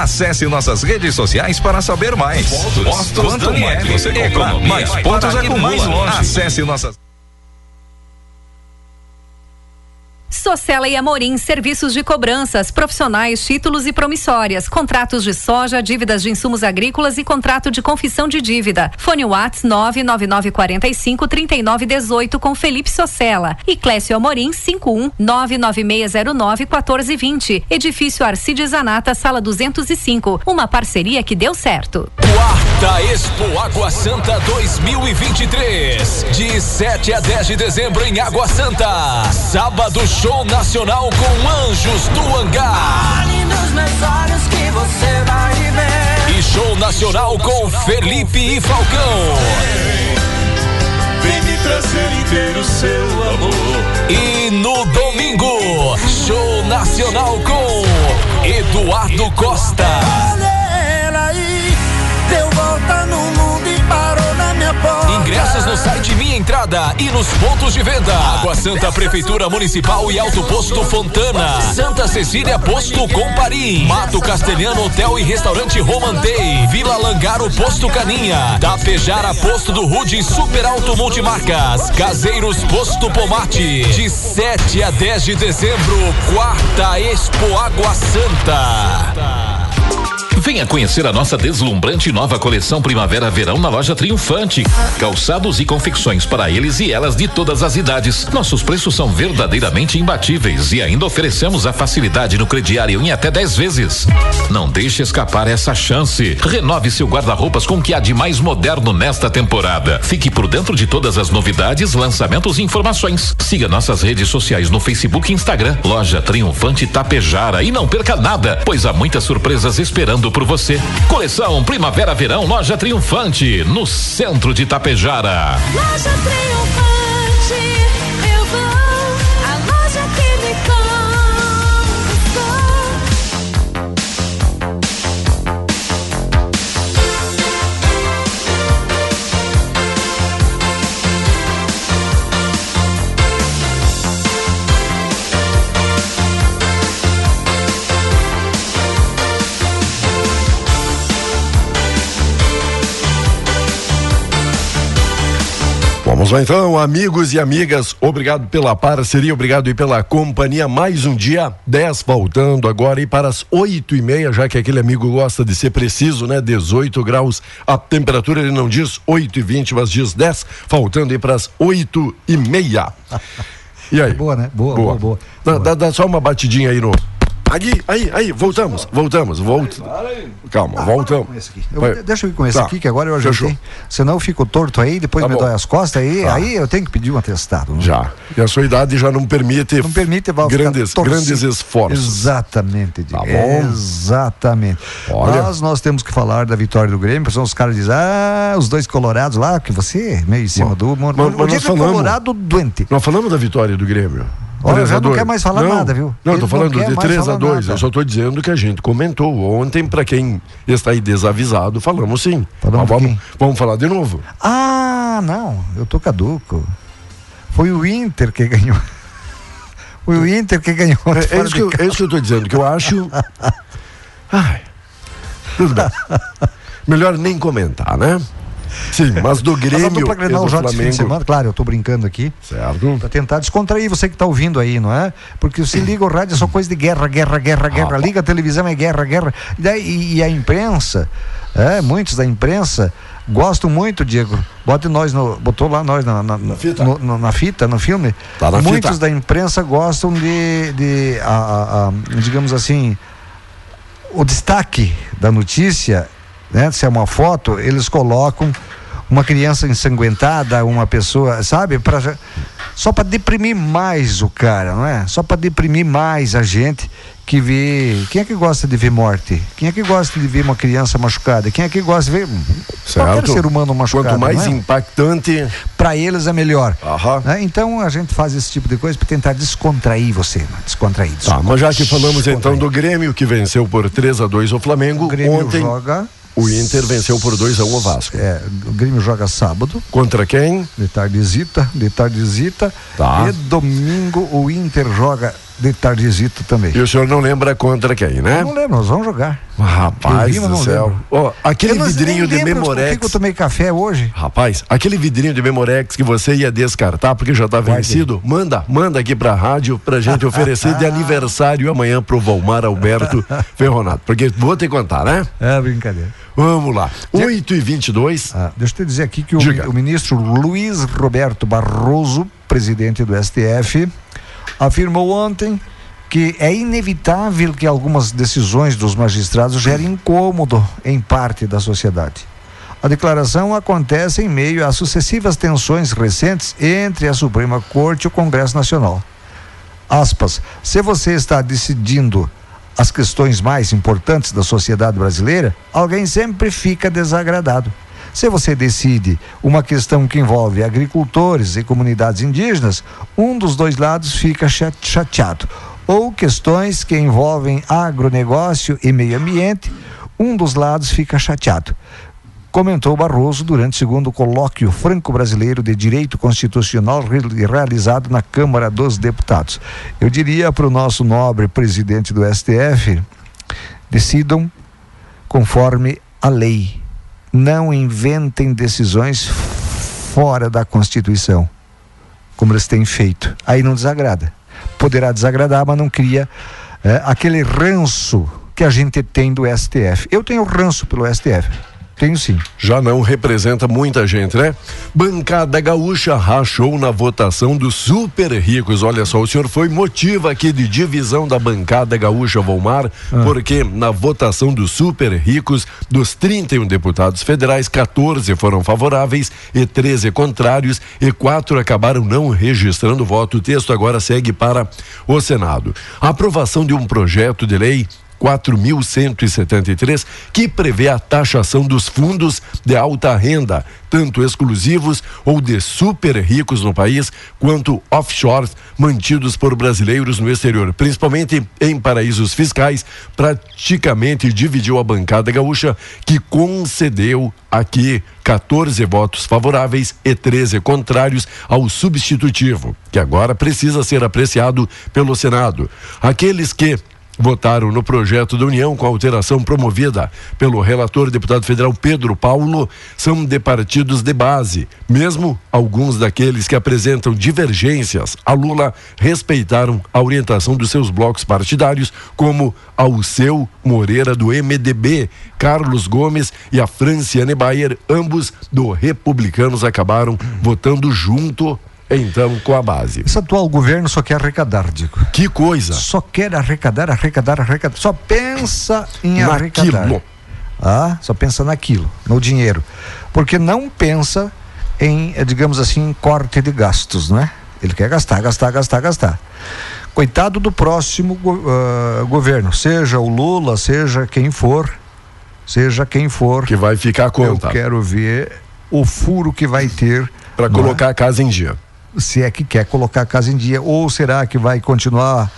Acesse nossas redes sociais para saber mais. Postos. Postos Quanto Daniele. mais você comprar, mais pontos acumula. mais. Acesse Acesse nossas Socela e Amorim, serviços de cobranças, profissionais, títulos e promissórias, contratos de soja, dívidas de insumos agrícolas e contrato de confissão de dívida. Fone Whats 99945 3918 com Felipe Socela e Clécio Amorim 51 99609 1420. Edifício Arcides Zanata, sala 205. Uma parceria que deu certo. Quarta Expo Água Santa 2023. De 7 a 10 de dezembro em Água Santa. Sábado, show nacional com Anjos do Hangar. Olhe nos meus olhos que você vai ver. E show nacional com Felipe e Falcão. Vem me trazer inteiro seu amor. E no domingo, show nacional com Eduardo Costa. Olha ela aí, deu volta no mundo Ingressos no site Minha Entrada e nos pontos de venda. Água Santa Prefeitura Municipal e Alto Posto Fontana. Santa Cecília Posto Comparim. Mato Castelhano Hotel e Restaurante Romantei. Vila Langaro Posto Caninha. Tapejara Posto do Rude Super Alto Multimarcas. Caseiros Posto Pomate. De 7 a 10 de dezembro, quarta Expo Água Santa. Venha conhecer a nossa deslumbrante nova coleção Primavera-Verão na loja Triunfante. Calçados e confecções para eles e elas de todas as idades. Nossos preços são verdadeiramente imbatíveis e ainda oferecemos a facilidade no crediário em até 10 vezes. Não deixe escapar essa chance. Renove seu guarda-roupas com o que há de mais moderno nesta temporada. Fique por dentro de todas as novidades, lançamentos e informações. Siga nossas redes sociais no Facebook e Instagram. Loja Triunfante Tapejara e não perca nada, pois há muitas surpresas esperando por você. Coleção Primavera-Verão Loja Triunfante, no centro de Tapejara. Loja triunfante, Vamos lá então, amigos e amigas, obrigado pela parceria, obrigado e pela companhia. Mais um dia 10 faltando agora e para as oito e meia, já que aquele amigo gosta de ser preciso, né? 18 graus a temperatura, ele não diz 8 e 20, mas diz 10, faltando aí para as oito e meia. (laughs) E aí? Boa, né? Boa, boa, boa. Dá, dá- dá só uma batidinha aí no. Aí, aí, aí, voltamos, voltamos, volta. Calma, voltamos. Eu- Vai. deixa eu ir com esse Tá. aqui, que agora eu Fechou. ajeitei. Senão eu fico torto aí, depois Tá me bom. dói as costas aí, Tá. aí eu tenho que pedir um atestado. né? Já. E a sua idade já não permite, Não permite vai ficar grandes, torcido. grandes esforços. Exatamente, Diego. Tá bom. Exatamente. Olha. Mas nós temos que falar da vitória do Grêmio, porque senão os caras dizem, ah, os dois colorados lá, que você é meio em cima do. mas- o mas nós Diego é falamos. colorado doente. Nós falamos da vitória do Grêmio. Olha, 3 a já não 2. quer mais falar Não, nada, viu? Não, não falando quer de mais 3 a falar 2. nada. Eu só tô dizendo que a gente comentou ontem, para quem está aí desavisado, falamos sim. Falamos vamos, vamos falar de novo. Ah, não, eu tô caduco. Foi o Inter que ganhou. (laughs) Foi o Inter que ganhou. É, é isso que eu, é isso que eu tô dizendo, que eu acho. (laughs) Ai, tudo bem. Melhor nem comentar, né? Sim, mas do (laughs) Mas Grêmio dupla e Grenal esse fim de Flamengo. semana, claro, eu tô brincando aqui. Certo. Pra tentar descontrair você que tá ouvindo aí, não é? Porque se liga o rádio é só coisa de guerra, guerra, guerra, guerra. Liga a televisão é guerra, guerra. E, daí, e a imprensa, é, muitos da imprensa gostam muito, Diego. Bote nós no, botou lá nós na, na, na fita. no, no- na fita, no filme. Tá na muitos fita. da imprensa gostam de, de a- a- a, digamos assim, o destaque da notícia, né? Se é uma foto, eles colocam uma criança ensanguentada, uma pessoa, sabe? Pra, só para deprimir mais o cara, não é? Só para deprimir mais a gente que vê. Quem é que gosta de ver morte? Quem é que gosta de ver uma criança machucada? Quem é que gosta de ver qualquer Certo. ser humano machucado? Quanto mais é? impactante. para eles é melhor. Né? Então a gente faz esse tipo de coisa para tentar descontrair você, né? descontrair. Tá, descontrair. mas já que falamos então do Grêmio, que venceu por 3 a 2 o Flamengo, O Grêmio ontem joga. O Inter venceu por 2 a 1 o Vasco. É, o Grêmio joga sábado, Contra quem? de tardezita, de tardezita. Tá. E domingo o Inter joga de tardezito também. E o senhor não lembra contra quem, né? Eu não lembro, nós vamos jogar. Rapaz mas do céu. Ó, aquele Eu vidrinho de lembro por que Memorex. que eu tomei café hoje. Rapaz, aquele vidrinho de Memorex que você ia descartar porque já tá vencido, manda, manda aqui pra rádio pra gente oferecer de (laughs) aniversário amanhã pro Valmar Alberto (laughs) Ferronato. Porque vou te contar, né? É brincadeira. Vamos lá. 8 e 22 Ah, deixa eu te dizer aqui que o, o ministro Luiz Roberto Barroso, presidente do STF, afirmou ontem que é inevitável que algumas decisões dos magistrados gerem incômodo em parte da sociedade. A declaração acontece em meio às sucessivas tensões recentes entre a Suprema Corte e o Congresso Nacional. Aspas, se você está decidindo as questões mais importantes da sociedade brasileira, alguém sempre fica desagradado. Se você decide uma questão que envolve agricultores e comunidades indígenas, um dos dois lados fica cha- chateado. Ou questões que envolvem agronegócio e meio ambiente, um dos lados fica chateado comentou Barroso durante o segundo colóquio franco-brasileiro de direito constitucional re- realizado na Câmara dos Deputados. Eu diria para o nosso nobre presidente do STF: decidam conforme a lei. Não inventem decisões fora da Constituição, como eles têm feito. Aí não desagrada. Poderá desagradar, mas não cria eh, aquele ranço que a gente tem do STF. Eu tenho ranço pelo STF. Tenho sim. Já não representa muita gente, né? Bancada Gaúcha rachou na votação dos super ricos. Olha só, o senhor foi motivo aqui de divisão da bancada Gaúcha Volmar, porque na votação dos super ricos, dos 31 deputados federais, 14 foram favoráveis e 13 contrários e quatro acabaram não registrando voto. O texto agora segue para o Senado. A aprovação de um projeto de lei 4.173, que prevê a taxação dos fundos de alta renda, tanto exclusivos ou de super ricos no país, quanto offshores mantidos por brasileiros no exterior, principalmente em paraísos fiscais, praticamente dividiu a bancada gaúcha, que concedeu aqui 14 votos favoráveis e 13 contrários ao substitutivo, que agora precisa ser apreciado pelo Senado. Aqueles que votaram no projeto da União com a alteração promovida pelo relator deputado federal Pedro Paulo são de partidos de base. Mesmo alguns daqueles que apresentam divergências a Lula respeitaram a orientação dos seus blocos partidários, como Alceu Moreira do MDB, Carlos Gomes e a Franciane Bayer, ambos do Republicanos acabaram votando junto então com a base. Esse atual governo só quer arrecadar, digo. Que coisa! Só quer arrecadar, arrecadar, arrecadar. Só pensa em Naquilo. arrecadar. Ah, só pensa naquilo, no dinheiro. Porque não pensa em, eh, digamos assim, corte de gastos, não é? Ele quer gastar, gastar, gastar, gastar. Coitado do próximo ah, governo, seja o Lula, seja quem for, seja quem for. Que vai ficar a conta. Eu quero ver o furo que vai ter Para não é? colocar a casa em dia. Se é que quer colocar a casa em dia, ou será que vai continuar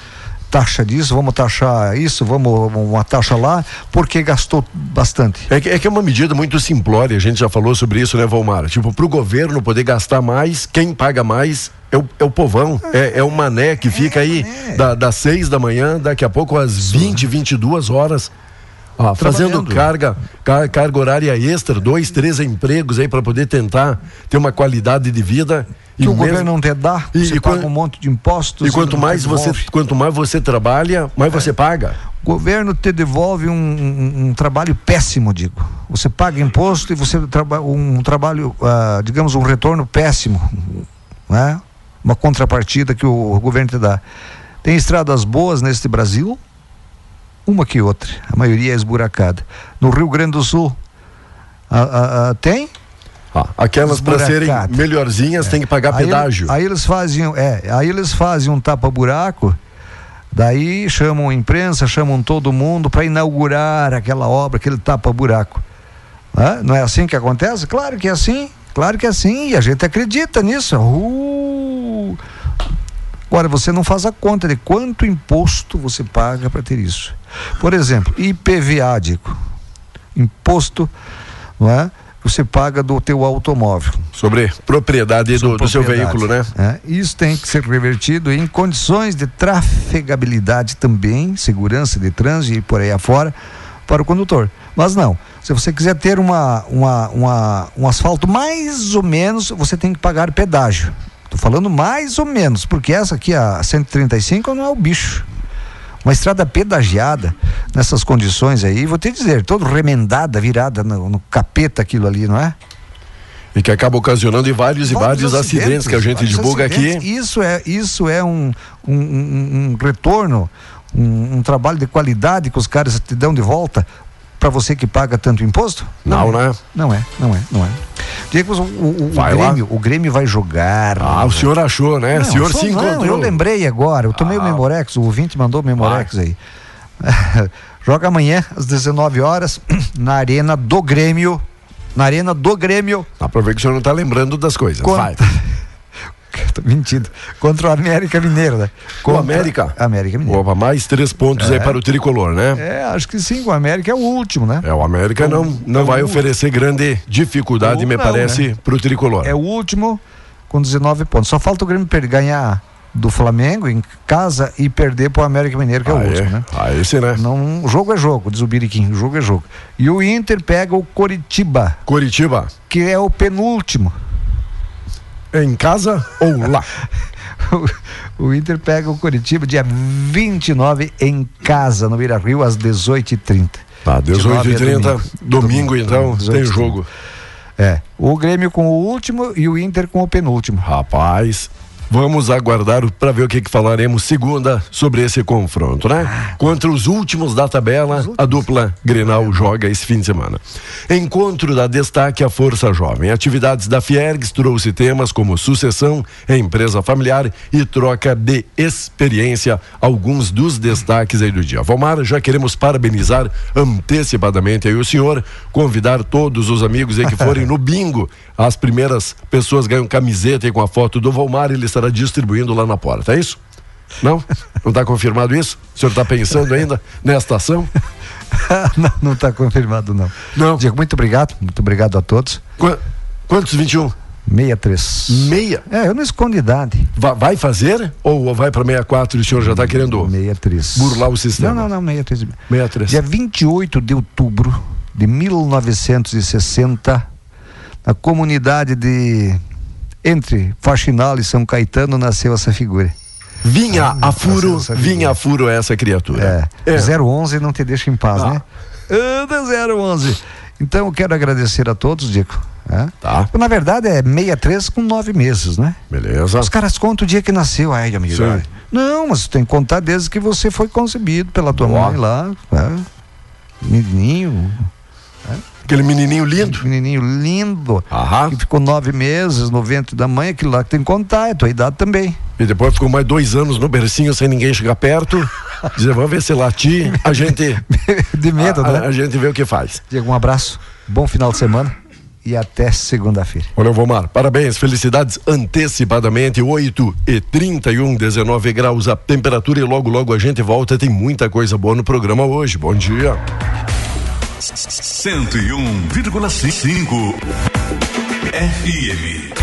taxa disso, vamos taxar isso, vamos uma taxa lá, porque gastou bastante. É que, é que é uma medida muito simplória, a gente já falou sobre isso, né, Valmar? Tipo, pro governo poder gastar mais, quem paga mais é o, é o povão, é, é o mané que fica aí da- das seis da manhã, daqui a pouco às 20, 22 horas. Ah, fazendo carga, car- carga horária extra, dois, três empregos aí para poder tentar ter uma qualidade de vida. Que o mesmo- governo não te dá, E- você e paga um monte de impostos. E quanto mais você, devolve. quanto mais você trabalha, mais você paga. O governo te devolve um, um- um trabalho péssimo, digo. Você paga imposto e você trabalha um trabalho, ah, digamos, um retorno péssimo, né? Uma contrapartida que o governo te dá. Tem estradas boas neste Brasil, uma que outra. A maioria é esburacada. No Rio Grande do Sul, ah, ah, ah, tem? Ah, aquelas para serem melhorzinhas tem que pagar Aí- pedágio. Aí, eles fazem, é, aí eles fazem um tapa-buraco, daí chamam a imprensa, chamam todo mundo para inaugurar aquela obra, aquele tapa-buraco. Hã? Não é assim que acontece? Claro que é assim, claro que é assim, e a gente acredita nisso. Uh! Agora, você não faz a conta de quanto imposto você paga para ter isso. Por exemplo, IPVA, digo, imposto não é? você paga do teu automóvel. Sobre propriedade do, do seu propriedade. veículo, né? É, isso tem que ser revertido em condições de trafegabilidade também, segurança de trânsito e por aí afora, para o condutor. Mas não, se você quiser ter uma, uma, uma- um asfalto mais ou menos, você tem que pagar pedágio. Estou falando mais ou menos, porque essa aqui, a 135, não é o bicho. Uma estrada pedagiada, nessas condições aí, vou te dizer, todo remendada, virada no, no capeta aquilo ali, não é? E que acaba ocasionando vários e vários acidentes, que a gente vários divulga acidentes. aqui. Isso é, isso é um, um, um- um retorno, um, um trabalho de qualidade que os caras te dão de volta para você que paga tanto imposto? Não, é. né? Não é, não é, não é. Diego, o, o, o Vai lá. Grêmio, o Grêmio vai jogar. Ah, o senhor achou, né? Não, o senhor se não, encontrou. eu lembrei agora, eu tomei o Memorex, o ouvinte mandou o Memorex aí. (laughs) Joga amanhã, às 19 horas, (clears throat) na Arena do Grêmio. Na Arena do Grêmio. Dá pra ver que o senhor não tá lembrando das coisas. Contra- Vai. (laughs) Tô mentindo. Contra o América Mineiro, né? O Contra- América? América Mineiro. Opa, mais três pontos É. aí para o tricolor, né? É, acho que sim, o América é o último, né? É, o América não, não vai oferecer grande dificuldade, Ou me não, parece, né? para o tricolor. É o último com 19 pontos. Só falta o Grêmio ganhar do Flamengo em casa e perder pro América Mineiro, que é o Ah, é? último, né? Ah, esse, né? Não, o jogo é jogo, diz o Biriquim, o jogo é jogo. E o Inter pega o Coritiba, Coritiba, que é o penúltimo. Em casa ou lá? (laughs) o Inter pega o Coritiba dia 29 em casa, no Beira Rio, às 18h30. Tá, 18 e 30 domingo. domingo, então, 18 tem 30. jogo. É, o Grêmio com o último e o Inter com o penúltimo. Rapaz, vamos aguardar para ver o que, que falaremos segunda sobre esse confronto, né? Ah. Contra os últimos da tabela, a dupla Grenal joga esse fim de semana. Encontro da Destaque a Força Jovem. Atividades da Fiergs trouxe temas como sucessão, empresa familiar e troca de experiência. Alguns dos destaques aí do dia. Vomar, já queremos parabenizar antecipadamente aí o senhor, convidar todos os amigos aí que forem (laughs) no bingo. As primeiras pessoas ganham camiseta aí com a foto do Volmar e ele estará distribuindo lá na porta. É isso? Não? Não está confirmado isso? O senhor está pensando ainda nesta ação? (laughs) não, está confirmado, não. Não. Diego, muito obrigado. Muito obrigado a todos. Qu- quantos 21? 63. Meia? É, eu não escondo idade. Va- vai fazer? Ou vai para 64 e o senhor já está querendo 63. burlar o sistema? Não, não, não, 63. 63. Dia 28 de outubro de 1960, na comunidade de entre Faxinal e São Caetano nasceu essa figura. Vinha a furo, vinha a furo essa criatura. É, 011 não te deixa em paz, Ah. né? Anda 011. Então eu quero agradecer a todos, Dico. é? Tá. Na verdade é 63 com nove meses, né? Beleza. Os caras contam o dia que nasceu, ai, amigo. Sim. Não, mas tem que contar desde que você foi concebido pela tua Boa. mãe lá. é. Menininho. Aquele menininho lindo. Menininho lindo. Aham. Que ficou nove meses no ventre da mãe, aquilo lá que tem que contar, é tua idade também. E depois ficou mais dois anos no bercinho sem ninguém chegar perto. (laughs) Dizer, vamos ver se latir. A gente. (laughs) De medo, a, né? a, a gente vê o que faz. Diego, um abraço, bom final de semana e até segunda-feira. Olha, Vomar, parabéns, felicidades antecipadamente, 8 e 31, 19 graus a temperatura e logo, logo a gente volta. Tem muita coisa boa no programa hoje. Bom dia. 101,5 FM.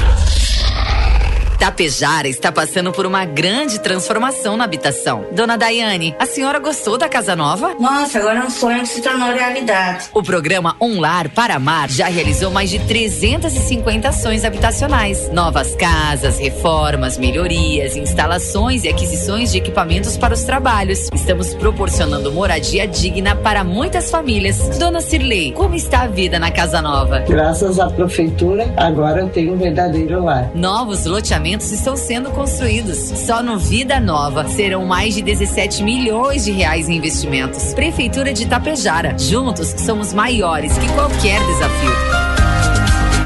Tapejara está passando por uma grande transformação na habitação. Dona Daiane, a senhora gostou da casa nova? Nossa, agora é um sonho que se tornou realidade. O programa Um Lar para Amar já realizou mais de 350 ações habitacionais. Novas casas, reformas, melhorias, instalações e aquisições de equipamentos para os trabalhos. Estamos proporcionando moradia digna para muitas famílias. Dona Cirlei, como está a vida na casa nova? Graças à prefeitura, agora eu tenho um verdadeiro lar. Novos loteamentos estão sendo construídos. Só no Vida Nova serão mais de 17 milhões de reais em investimentos. Prefeitura de Itapejara. Juntos somos maiores que qualquer desafio.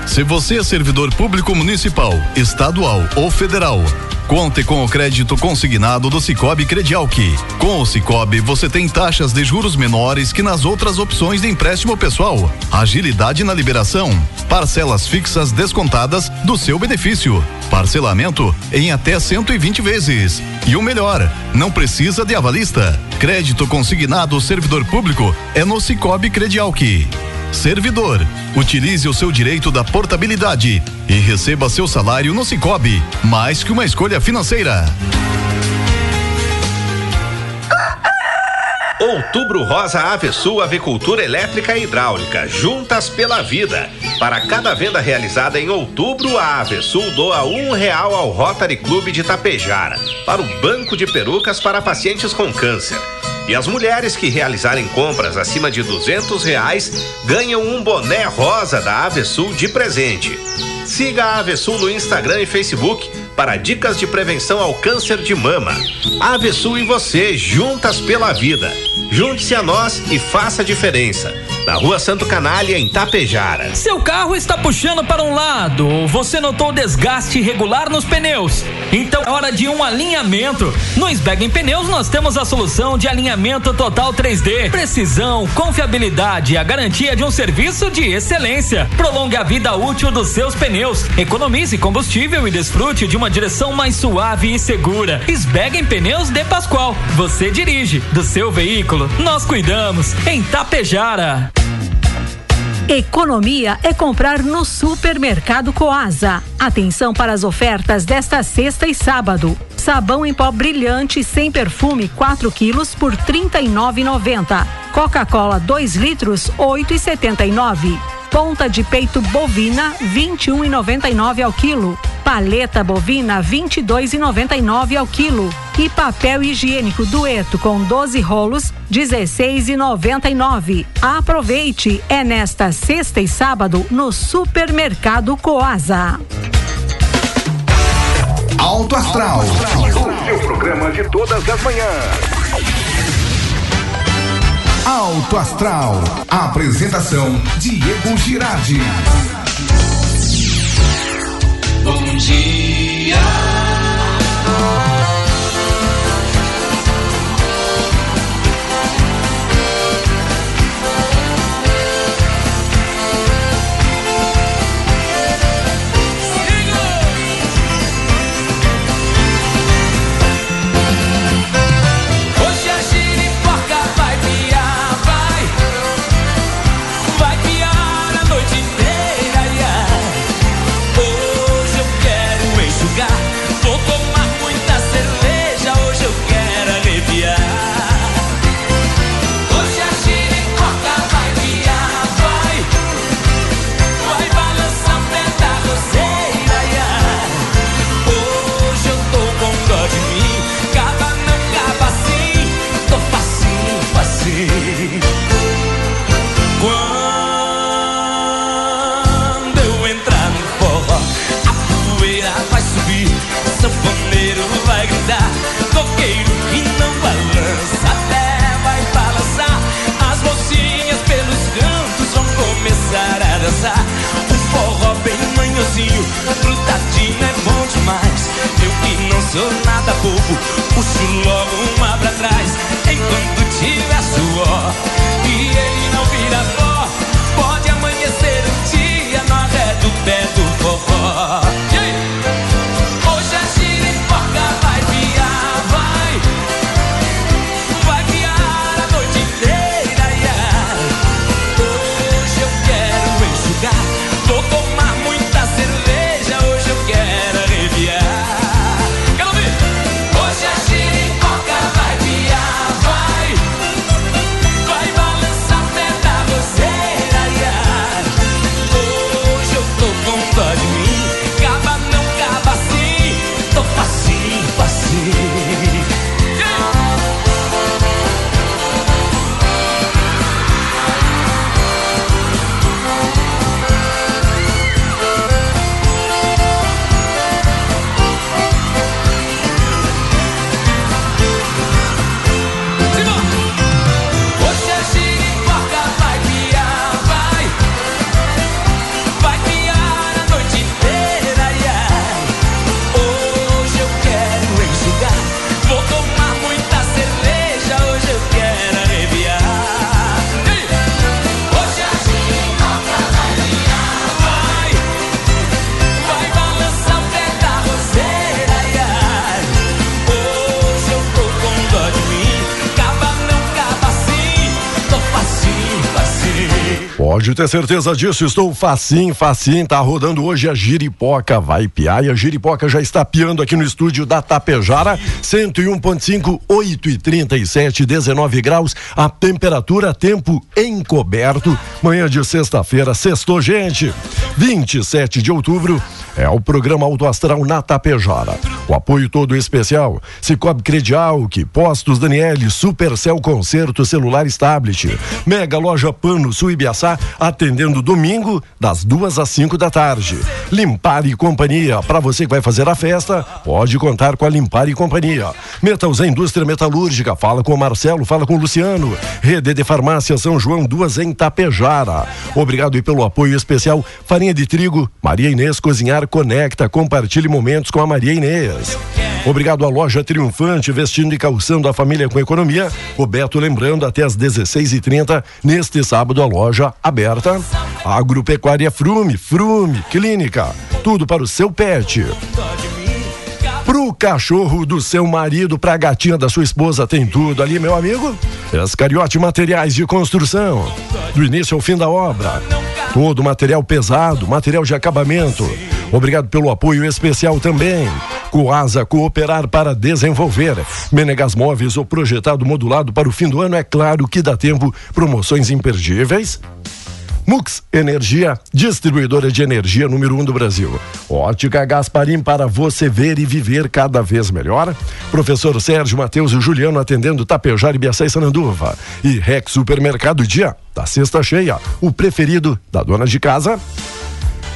Se você é servidor público municipal, estadual ou federal, conte com o crédito consignado do Cicobi Credialc. Com o Cicobi, você tem taxas de juros menores que nas outras opções de empréstimo pessoal. Agilidade na liberação, parcelas fixas descontadas do seu benefício, parcelamento em até 120 vezes. E o melhor, não precisa de avalista. Crédito consignado servidor público é no Cicobi Credialc. Servidor, utilize o seu direito da portabilidade e receba seu salário no Cicobi, mais que uma escolha financeira. Outubro Rosa Avesul Avicultura Elétrica e Hidráulica, juntas pela vida. Para cada venda realizada em outubro, a Avesul doa um real ao Rotary Clube de Tapejara, para o Banco de Perucas para pacientes com câncer. E as mulheres que realizarem compras acima de duzentos reais ganham um boné rosa da Avesul de presente. Siga a Avesul no Instagram e Facebook para dicas de prevenção ao câncer de mama. Avesul e você, juntas pela vida. Junte-se a nós e faça a diferença. Na rua Santo Canália, em Tapejara. Seu carro está puxando para um lado, ou você notou desgaste irregular nos pneus. Então é hora de um alinhamento. No Sbeg Pneus nós temos a solução de alinhamento total 3D. Precisão, confiabilidade e a garantia de um serviço de excelência. Prolongue a vida útil dos seus pneus. Economize combustível e desfrute de uma direção mais suave e segura. Sbeg Pneus de Pascoal. Você dirige. Do seu veículo, nós cuidamos. Em Tapejara. Economia é comprar no Supermercado Coasa. Atenção para as ofertas desta sexta e sábado. Sabão em pó brilhante sem perfume 4 quilos por R$ 39,90. Coca-Cola 2 litros 8,79. Ponta de peito bovina 21,99 ao quilo. Paleta bovina 22,99 ao quilo. E papel higiênico dueto com 12 rolos 16,99. Aproveite, é nesta sexta e sábado no Supermercado Coasa. Alto Astral. O seu programa de todas as manhãs. Alto Astral. Apresentação Diego Girardi. Bom dia. Pode ter certeza disso, estou facinho, facinho, tá rodando hoje a Giripoca, vai piar e a Giripoca já está piando aqui no estúdio da Tapejara, 101.5, 8 e 37, 19 graus, a temperatura, tempo encoberto, manhã de sexta-feira, sextou gente, 27 de outubro, é o programa Auto Astral na Tapejara. O apoio todo especial, Cicobi Credial, que Postos Daniele, Supercell Concerto Celulares Tablet, Mega Loja Pano Sul Ibiaçá, atendendo domingo, das duas às cinco da tarde. Limpar e Companhia, para você que vai fazer a festa, pode contar com a Limpar e Companhia. Metals Indústria Metalúrgica, fala com o Marcelo, fala com o Luciano. Rede de Farmácia São João, duas em Tapejara. Obrigado e pelo apoio especial, Farinha de Trigo, Maria Inês Cozinhar Conecta, compartilhe momentos com a Maria Inês. Obrigado à loja Triunfante, vestindo e calçando a família com economia. O Beto lembrando até às 16h30, neste sábado, a loja aberta. Agropecuária Frume, Frume, Clínica, tudo para o seu pet. Pro cachorro do seu marido, pra gatinha da sua esposa, tem tudo ali, meu amigo. Escariote Materiais de Construção. Do início ao fim da obra. Todo material pesado, material de acabamento. Obrigado pelo apoio especial também. Coasa Cooperar para Desenvolver. Menegas Móveis, o projetado modulado para o fim do ano, é claro que dá tempo. Promoções imperdíveis. Mux Energia, distribuidora de energia número um do Brasil. Ótica Gasparim para você ver e viver cada vez melhor. Professor Sérgio Matheus e Juliano atendendo Tapejara e e Sananduva. E Rex Supermercado Dia, da sexta cheia, o preferido da dona de casa.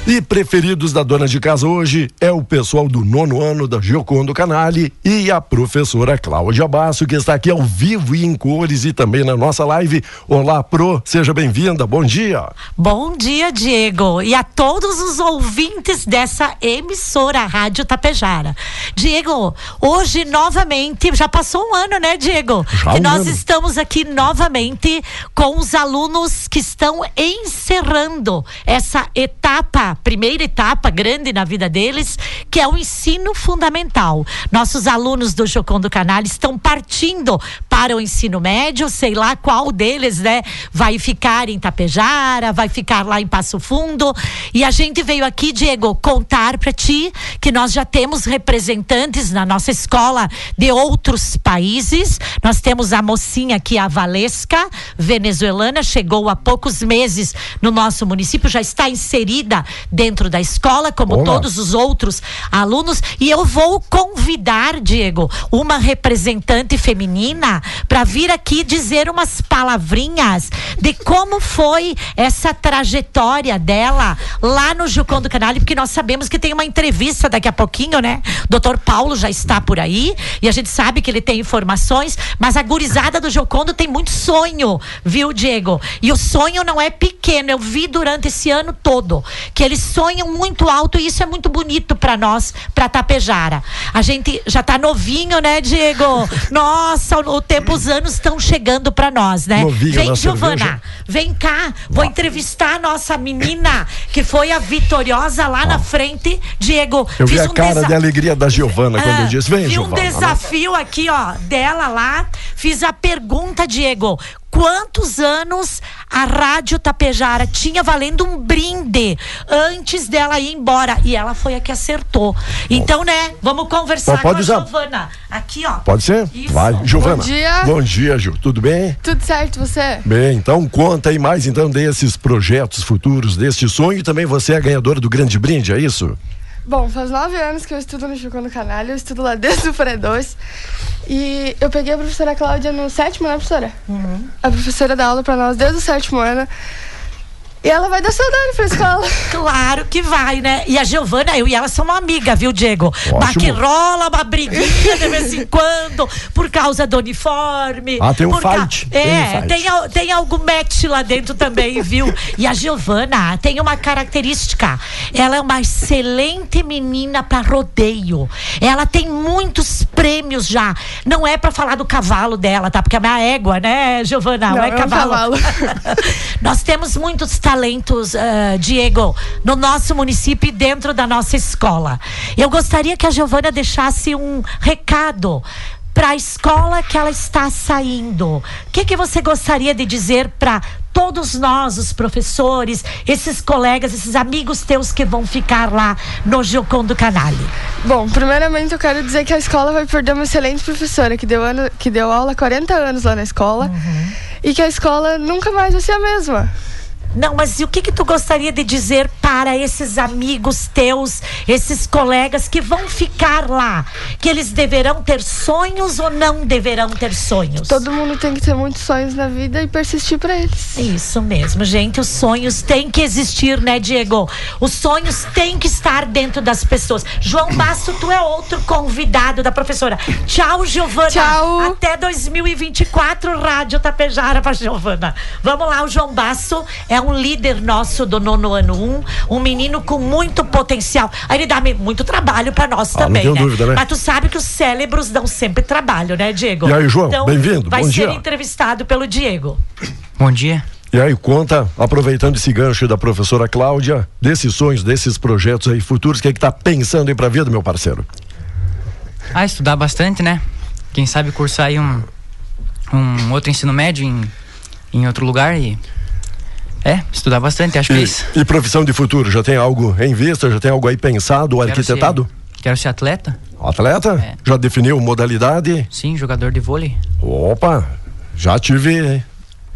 E preferidos da dona de casa hoje é o pessoal do nono ano da Giocondo Canali e a professora Cláudia Basso, que está aqui ao vivo e em cores e também na nossa live. Olá, Pro, seja bem-vinda, bom dia. Bom dia, Diego, e a todos os ouvintes dessa emissora Rádio Tapejara. Diego, hoje novamente, já passou um ano, né, Diego? Já que um nós ano. estamos aqui novamente com os alunos que estão encerrando essa etapa, primeira etapa grande na vida deles, que é o ensino fundamental. Nossos alunos do Jocondo Canal estão partindo para o ensino médio, sei lá qual deles, né, vai ficar em Tapejara, vai ficar lá em Passo Fundo. E a gente veio aqui, Diego, contar para ti que nós já temos representantes na nossa escola de outros países. Nós temos a mocinha aqui, a Valesca, venezuelana, chegou há poucos meses no nosso município, já está inserida dentro da escola, como Olá. todos os outros alunos. E eu vou convidar, Diego, uma representante feminina para vir aqui dizer umas palavrinhas de como foi essa trajetória dela lá no Jucão do Canal, porque nós sabemos que tem uma entrevista daqui a pouquinho, né? Doutor Paulo já está por aí e a gente sabe que ele tem informações, mas a gurizada do Jocondo tem muito sonho, viu, Diego? E o sonho não é pequeno, eu vi durante esse ano todo que eles sonham muito alto e isso é muito bonito para nós, para Tapejara. A gente já tá novinho, né, Diego? (laughs) Nossa, o tempo, os anos estão chegando para nós, né? Novinho Vem, na Giovana, cerveja. vem cá, vou entrevistar a nossa menina que foi a vitoriosa lá na frente, Diego. Eu vi a um cara desa- de alegria da Giovana quando ah, eu disse: vem, vi um Giovana. né? desafio aqui, ó, dela lá. Fiz a pergunta, Diego. Quantos anos a Rádio Tapejara tinha valendo um brinde antes dela ir embora? E ela foi a que acertou. Então, né, vamos conversar pode com a usar. Giovana. Aqui, ó. Pode ser? Isso. Vai, Giovana. Bom dia. Bom dia, Gil. Tudo bem? Tudo certo, você? Bem, então conta aí mais então desses projetos futuros, deste sonho e também você é a ganhadora do grande brinde, é isso? Bom, faz nove anos que eu estudo no Chucô no Canal, eu estudo lá desde o pré-2. E eu peguei a professora Cláudia no sétimo, né, professora? A professora dá aula pra nós desde o sétimo ano. E ela vai dar saudade pra escola. (laughs) Claro que vai, né? E a Giovana, eu e ela somos amiga, viu, Diego? Mas que rola uma briguinha de vez em quando, por causa do uniforme. Ah, tem um por ca- fight, tem um É, fight. tem, al- tem algum match lá dentro também, viu? E a Giovana tem uma característica. Ela é uma excelente menina pra rodeio. Ela tem muitos prêmios já. Não é pra falar do cavalo dela, tá? Porque é uma égua, né, Giovana? Não, é é um cavalo. cavalo. (laughs) Nós temos muitos talentos, ah, Diego, no nosso município e dentro da nossa escola. Eu gostaria que a Giovana deixasse um recado para a escola que ela está saindo. O que, que você gostaria de dizer para todos nós, os professores, esses colegas, esses amigos teus que vão ficar lá no Giocondo Canale? Bom, primeiramente eu quero dizer que a escola vai perder uma excelente professora que deu, ano, que deu aula há 40 anos lá na escola e que a escola nunca mais vai ser a mesma. Não, mas e o que que tu gostaria de dizer para esses amigos teus, esses colegas que vão ficar lá? Que eles deverão ter sonhos ou não deverão ter sonhos? Todo mundo tem que ter muitos sonhos na vida e persistir para eles. Isso mesmo, gente. Os sonhos têm que existir, né, Diego? Os sonhos têm que estar dentro das pessoas. João Basso, tu é outro convidado da professora. Tchau, Giovana. Tchau. Até 2024, Rádio Tapejara para Giovana. Vamos lá, o João Basso é um líder nosso do nono ano 1, um, um menino com muito potencial. Aí ele dá muito trabalho para nós Ah, não também, tenho né? dúvida, né? Mas tu sabe que os cérebros dão sempre trabalho, né, Diego? E aí, João, então, bem-vindo, Vai bom ser dia. entrevistado pelo Diego. Bom dia. E aí, conta, aproveitando esse gancho da professora Cláudia, desses sonhos, desses projetos aí futuros, o que é que tá pensando aí pra vida, meu parceiro? Ah, estudar bastante, né? Quem sabe cursar aí um, um outro ensino médio em, em outro lugar e. É, estudar bastante, acho que é isso. E, e profissão de futuro, já tem algo em vista, já tem algo aí pensado, Quero arquitetado? ser- quero ser atleta? Atleta? Já definiu modalidade? Sim, jogador de vôlei. Opa, já tive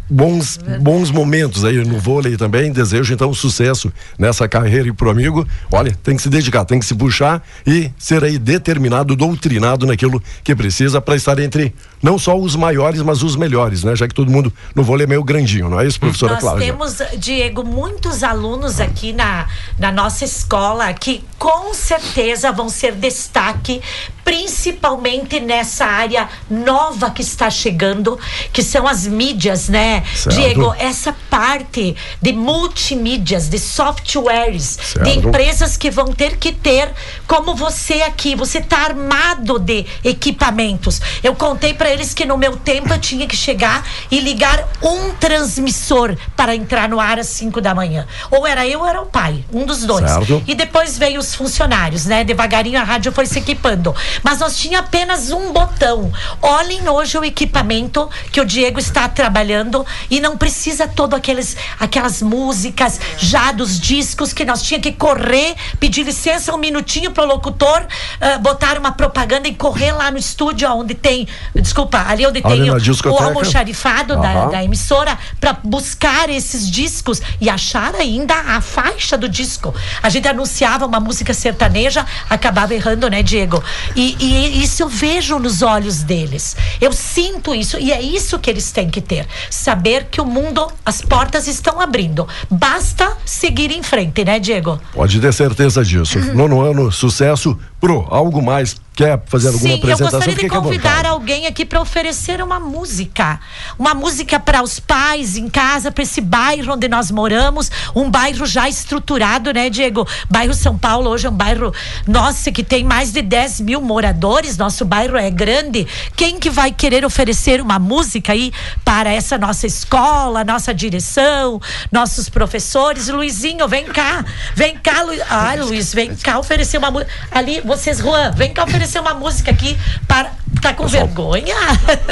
bons, bons momentos aí no vôlei também. Desejo então sucesso nessa carreira e pro amigo. Olha, tem que se dedicar, tem que se puxar e ser aí determinado, doutrinado naquilo que precisa para estar entre não só os maiores, mas os melhores, né? Já que todo mundo no vôlei é meio grandinho, não é isso, professora Nós Cláudia? temos, Diego, muitos alunos aqui na, na nossa escola que com certeza vão ser destaque, principalmente nessa área nova que está chegando, que são as mídias, né? Certo. Diego, essa parte de multimídias, de softwares, Certo. de empresas que vão ter que ter, como você aqui, você está armado de equipamentos. Eu contei para eles que no meu tempo eu tinha que chegar e ligar um transmissor para entrar no ar às 5 da manhã. Ou era eu ou era o pai, um dos dois. Certo. E depois veio os funcionários, né? Devagarinho a rádio foi se equipando. Mas nós tinha apenas um botão. Olhem hoje o equipamento que o Diego está trabalhando e não precisa todo aqueles aquelas músicas já dos discos que nós tinha que correr, pedir licença um minutinho pro locutor, ah, botar uma propaganda e correr lá no estúdio onde tem, desculpa, onde Ali tem na o, almoxarifado da, Aham. da emissora para buscar esses discos e achar ainda a faixa do disco. A gente anunciava uma música sertaneja, acabava errando, né, Diego? E, e isso eu vejo nos olhos deles. Eu sinto isso e é isso que eles têm que ter. Saber que o mundo, as portas estão abrindo. Basta seguir em frente, né, Diego? Pode ter certeza disso. Nono ano, sucesso. Pro, algo mais? Quer fazer alguma Sim, eu apresentação? gostaria de Fique à convidar alguém aqui para oferecer uma música. Uma música para os pais em casa, para esse bairro onde nós moramos. Um bairro já estruturado, né, Diego? Bairro São Paulo hoje é um bairro, nossa, que tem mais de 10 mil moradores. Nosso bairro é grande. Quem que vai querer oferecer uma música aí para essa nossa escola, nossa direção, nossos professores? Luizinho, vem cá. Vem cá, Luiz. Ah, Luiz, vem cá oferecer uma música. Ali, vocês, Juan, vem cá oferecer uma música aqui para. Tá com vergonha?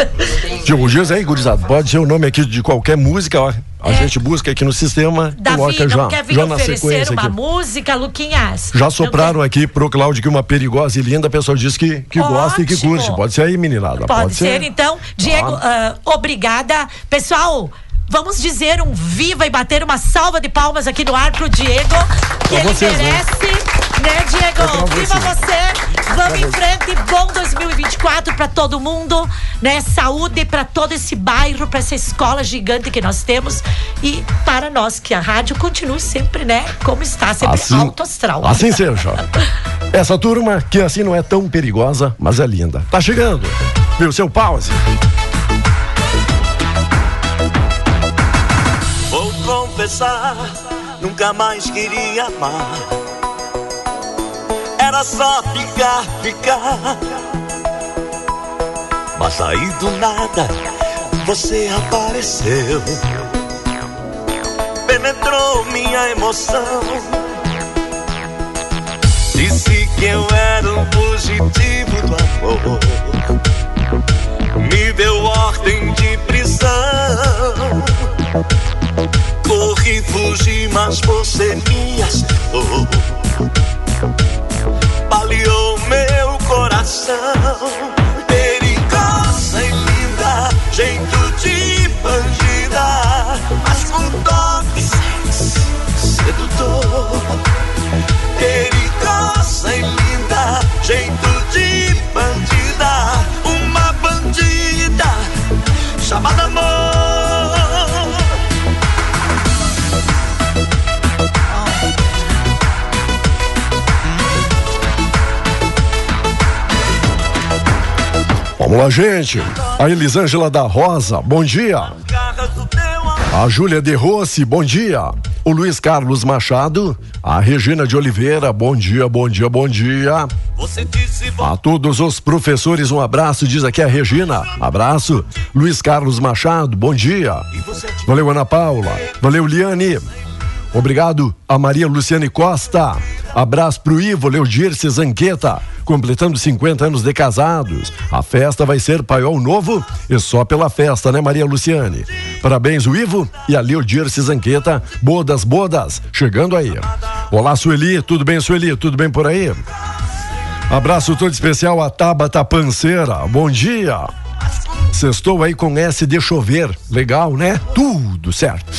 (laughs) Diego Dias aí, gurizada, pode ser o nome aqui de qualquer música, ó. A gente busca aqui no sistema, É. Davi, coloca já, não quer vir já na oferecer sequência uma aqui. música, Luquinhas? Já sopraram aqui pro Cláudio que uma perigosa e linda, a pessoa diz que, que gosta e que curte. Pode ser aí, meninada. Pode, Pode, ser, então. Diego, ah, obrigada. Pessoal, vamos dizer um viva e bater uma salva de palmas aqui no ar pro Diego, que ele vocês, né? merece, né, Diego? É viva você. Vamos em frente, bom 2024 pra todo mundo, né? Saúde pra todo esse bairro, pra essa escola gigante que nós temos e para nós que a rádio continue sempre, né, como está, sempre alto astral. Assim seja. Essa turma que assim não é tão perigosa, mas é linda. Tá chegando. Viu seu pause? Confessar, nunca mais queria amar. Era só ficar, ficar. Mas aí do nada você apareceu. Penetrou minha emoção. Disse que eu era um fugitivo do amor. me deu ordem de prisão. Corri, fugi, mas você me assustou. Baleou meu coração. Vamos lá, gente. A Elisângela da Rosa, bom dia. A Júlia de Rossi, bom dia. O Luiz Carlos Machado, a Regina de Oliveira, bom dia, bom dia, bom dia. A todos os professores, um abraço, diz aqui a Regina. Abraço. Luiz Carlos Machado, bom dia. Valeu, Ana Paula. Valeu, Liane. Obrigado a Maria Luciane Costa. Abraço pro Ivo Leodirce Zanqueta, completando 50 anos de casados. A festa vai ser paiol novo e só pela festa, né, Maria Luciane? Parabéns, o Ivo e a Leodirce Zanqueta. Bodas, bodas, chegando aí. Olá, Sueli, tudo bem, Sueli? Tudo bem por aí? Abraço todo especial a Tabata Panceira. Bom dia. Sextou aí com S de chover. Legal, né? Tudo certo.